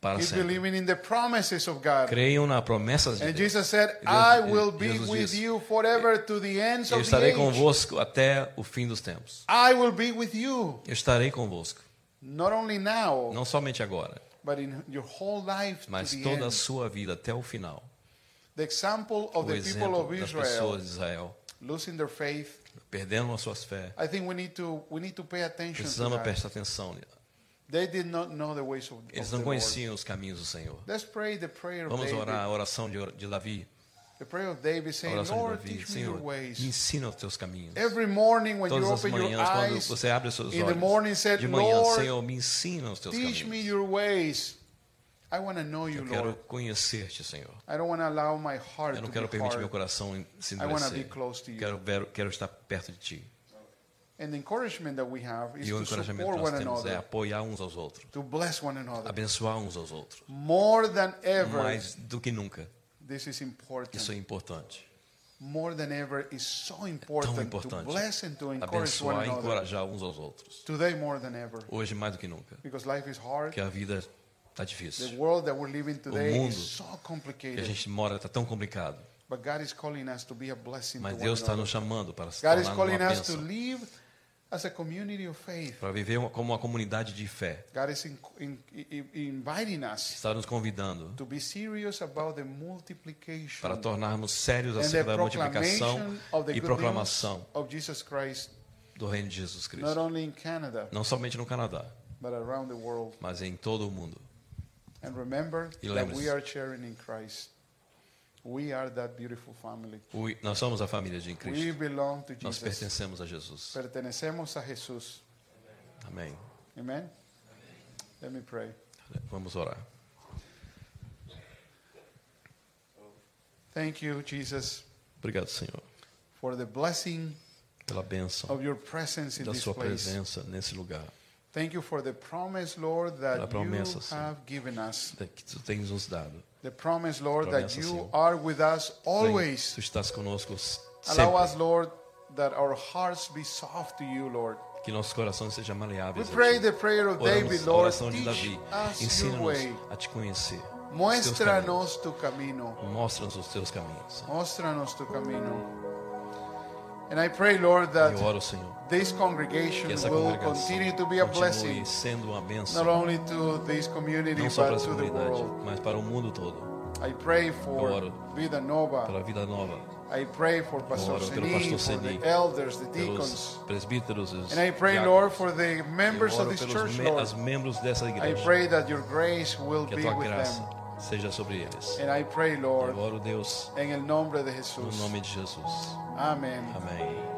[SPEAKER 3] para
[SPEAKER 2] Keep
[SPEAKER 3] sempre.
[SPEAKER 2] believing in the promises of God.
[SPEAKER 3] Creiam na promessa de
[SPEAKER 2] And
[SPEAKER 3] Deus.
[SPEAKER 2] Jesus said, I will be
[SPEAKER 3] Jesus
[SPEAKER 2] with
[SPEAKER 3] disse,
[SPEAKER 2] you forever to the ends
[SPEAKER 3] Eu
[SPEAKER 2] of the
[SPEAKER 3] estarei convosco até o fim dos tempos.
[SPEAKER 2] I will be with you,
[SPEAKER 3] Eu estarei convosco.
[SPEAKER 2] Not only now,
[SPEAKER 3] Não somente agora,
[SPEAKER 2] but in your whole life to
[SPEAKER 3] mas
[SPEAKER 2] the
[SPEAKER 3] toda a
[SPEAKER 2] end.
[SPEAKER 3] sua vida até o final.
[SPEAKER 2] The example of
[SPEAKER 3] O
[SPEAKER 2] the people of
[SPEAKER 3] das
[SPEAKER 2] Israel
[SPEAKER 3] pessoas de Israel
[SPEAKER 2] losing their faith.
[SPEAKER 3] perdendo as suas fé.
[SPEAKER 2] I think we need to we need to pay attention to
[SPEAKER 3] Precisamos
[SPEAKER 2] that.
[SPEAKER 3] prestar atenção.
[SPEAKER 2] They did not know the ways of, of
[SPEAKER 3] Eles
[SPEAKER 2] the
[SPEAKER 3] não
[SPEAKER 2] Lord.
[SPEAKER 3] conheciam os caminhos do Senhor.
[SPEAKER 2] Let's pray the prayer of
[SPEAKER 3] Vamos orar a oração de, de Davi.
[SPEAKER 2] The prayer of David
[SPEAKER 3] A
[SPEAKER 2] saying,
[SPEAKER 3] oração de Davi. Senhor,
[SPEAKER 2] ways.
[SPEAKER 3] me ensina os teus caminhos.
[SPEAKER 2] Every morning when you
[SPEAKER 3] Todas as
[SPEAKER 2] open your
[SPEAKER 3] manhãs, quando
[SPEAKER 2] eyes,
[SPEAKER 3] você abre os seus olhos,
[SPEAKER 2] said,
[SPEAKER 3] de manhã, Senhor, me ensina os teus
[SPEAKER 2] teach me
[SPEAKER 3] caminhos.
[SPEAKER 2] your ways. I want to know you,
[SPEAKER 3] Eu quero
[SPEAKER 2] Lord.
[SPEAKER 3] conhecer-te, Senhor.
[SPEAKER 2] I don't want to allow my heart
[SPEAKER 3] Eu não
[SPEAKER 2] to
[SPEAKER 3] quero
[SPEAKER 2] be
[SPEAKER 3] permitir meu coração se endurecer.
[SPEAKER 2] be close to you.
[SPEAKER 3] Quero, quero estar perto de ti.
[SPEAKER 2] And the encouragement that we have is
[SPEAKER 3] E o
[SPEAKER 2] to
[SPEAKER 3] encorajamento
[SPEAKER 2] support
[SPEAKER 3] que nós
[SPEAKER 2] one
[SPEAKER 3] temos é
[SPEAKER 2] another,
[SPEAKER 3] apoiar uns aos outros,
[SPEAKER 2] to bless one another.
[SPEAKER 3] abençoar uns aos outros.
[SPEAKER 2] More than ever,
[SPEAKER 3] Mais do que nunca. Isso é importante.
[SPEAKER 2] More than ever, is so important,
[SPEAKER 3] Tão importante.
[SPEAKER 2] to bless and to encourage
[SPEAKER 3] Abençoar e encorajar uns aos outros.
[SPEAKER 2] Today more than ever,
[SPEAKER 3] Hoje mais do que nunca.
[SPEAKER 2] because life is hard.
[SPEAKER 3] Porque a vida está
[SPEAKER 2] The
[SPEAKER 3] difícil.
[SPEAKER 2] world that we're living today
[SPEAKER 3] mundo
[SPEAKER 2] is so
[SPEAKER 3] Que a
[SPEAKER 2] complicated.
[SPEAKER 3] gente mora está tão complicado.
[SPEAKER 2] But God is calling us to be a blessing
[SPEAKER 3] Mas Deus está nos chamando para se
[SPEAKER 2] God
[SPEAKER 3] tornar uma bênção. Para viver como uma comunidade de fé.
[SPEAKER 2] God is in, in, in- inviting us
[SPEAKER 3] Está nos convidando
[SPEAKER 2] to be serious about the multiplication
[SPEAKER 3] para tornarmos sérios acerca da multiplicação e proclamação
[SPEAKER 2] of Jesus Christ,
[SPEAKER 3] do reino de Jesus
[SPEAKER 2] not
[SPEAKER 3] Cristo.
[SPEAKER 2] only in Canada,
[SPEAKER 3] Não somente no Canadá,
[SPEAKER 2] but around the world.
[SPEAKER 3] mas em todo o mundo.
[SPEAKER 2] And remember
[SPEAKER 3] E
[SPEAKER 2] that we are sharing in Christ. We are that beautiful family.
[SPEAKER 3] O- Nós somos a família de
[SPEAKER 2] We
[SPEAKER 3] Cristo.
[SPEAKER 2] belong to
[SPEAKER 3] Nós
[SPEAKER 2] Jesus.
[SPEAKER 3] pertencemos a Jesus.
[SPEAKER 2] Pertenecemos a Jesús.
[SPEAKER 3] Amém.
[SPEAKER 2] Amen. Let me pray.
[SPEAKER 3] Vamos orar.
[SPEAKER 2] Thank you, Jesus,
[SPEAKER 3] Obrigado, Senhor,
[SPEAKER 2] for the blessing
[SPEAKER 3] pela bênção
[SPEAKER 2] of your presence in
[SPEAKER 3] da
[SPEAKER 2] this
[SPEAKER 3] sua
[SPEAKER 2] place.
[SPEAKER 3] presença nesse lugar.
[SPEAKER 2] Thank you for the promise, Lord, that
[SPEAKER 3] promessa,
[SPEAKER 2] you have given us.
[SPEAKER 3] Que tu tens nos dado.
[SPEAKER 2] The promise, Lord, that you
[SPEAKER 3] Senhor.
[SPEAKER 2] are with us always.
[SPEAKER 3] Tu estás conosco
[SPEAKER 2] Allow us. Lord, that our hearts be soft to you, Lord.
[SPEAKER 3] Que nossos corações sejam
[SPEAKER 2] We
[SPEAKER 3] a
[SPEAKER 2] pray the prayer of David,
[SPEAKER 3] a
[SPEAKER 2] Lord.
[SPEAKER 3] oração de
[SPEAKER 2] Teach
[SPEAKER 3] Davi.
[SPEAKER 2] us your
[SPEAKER 3] Ensina-nos
[SPEAKER 2] way.
[SPEAKER 3] a te conhecer. os teus caminhos.
[SPEAKER 2] Muéstranos tu camino.
[SPEAKER 3] Mostra-nos os teus caminhos. Senhor.
[SPEAKER 2] Muéstranos tu camino. And I pray, Lord, that
[SPEAKER 3] Eu oro, Senhor,
[SPEAKER 2] this congregation
[SPEAKER 3] que essa
[SPEAKER 2] will continue to be a blessing,
[SPEAKER 3] sendo uma
[SPEAKER 2] not
[SPEAKER 3] bênção,
[SPEAKER 2] only to this community,
[SPEAKER 3] não só para
[SPEAKER 2] but
[SPEAKER 3] essa
[SPEAKER 2] to the
[SPEAKER 3] comunidade,
[SPEAKER 2] world.
[SPEAKER 3] mas para o mundo todo.
[SPEAKER 2] I pray
[SPEAKER 3] Eu
[SPEAKER 2] for
[SPEAKER 3] oro
[SPEAKER 2] Vida Nova.
[SPEAKER 3] Pela vida nova,
[SPEAKER 2] I pray for Pastor
[SPEAKER 3] oro pelo pastor
[SPEAKER 2] for the elders, the
[SPEAKER 3] pelos
[SPEAKER 2] deacons.
[SPEAKER 3] presbíteros, os
[SPEAKER 2] And I pray,
[SPEAKER 3] diáconos.
[SPEAKER 2] Lord, for the members
[SPEAKER 3] Eu
[SPEAKER 2] of
[SPEAKER 3] oro
[SPEAKER 2] this
[SPEAKER 3] pelos
[SPEAKER 2] church,
[SPEAKER 3] me-
[SPEAKER 2] Lord.
[SPEAKER 3] as membros dessa
[SPEAKER 2] I
[SPEAKER 3] igreja.
[SPEAKER 2] pray that your grace will
[SPEAKER 3] Que a
[SPEAKER 2] be
[SPEAKER 3] tua
[SPEAKER 2] with
[SPEAKER 3] graça
[SPEAKER 2] them.
[SPEAKER 3] Seja sobre eles.
[SPEAKER 2] And I pray, Lord,
[SPEAKER 3] Deus,
[SPEAKER 2] en el nombre de
[SPEAKER 3] no
[SPEAKER 2] Jesús.
[SPEAKER 3] nome de Jesus.
[SPEAKER 2] Amén.
[SPEAKER 3] Amém.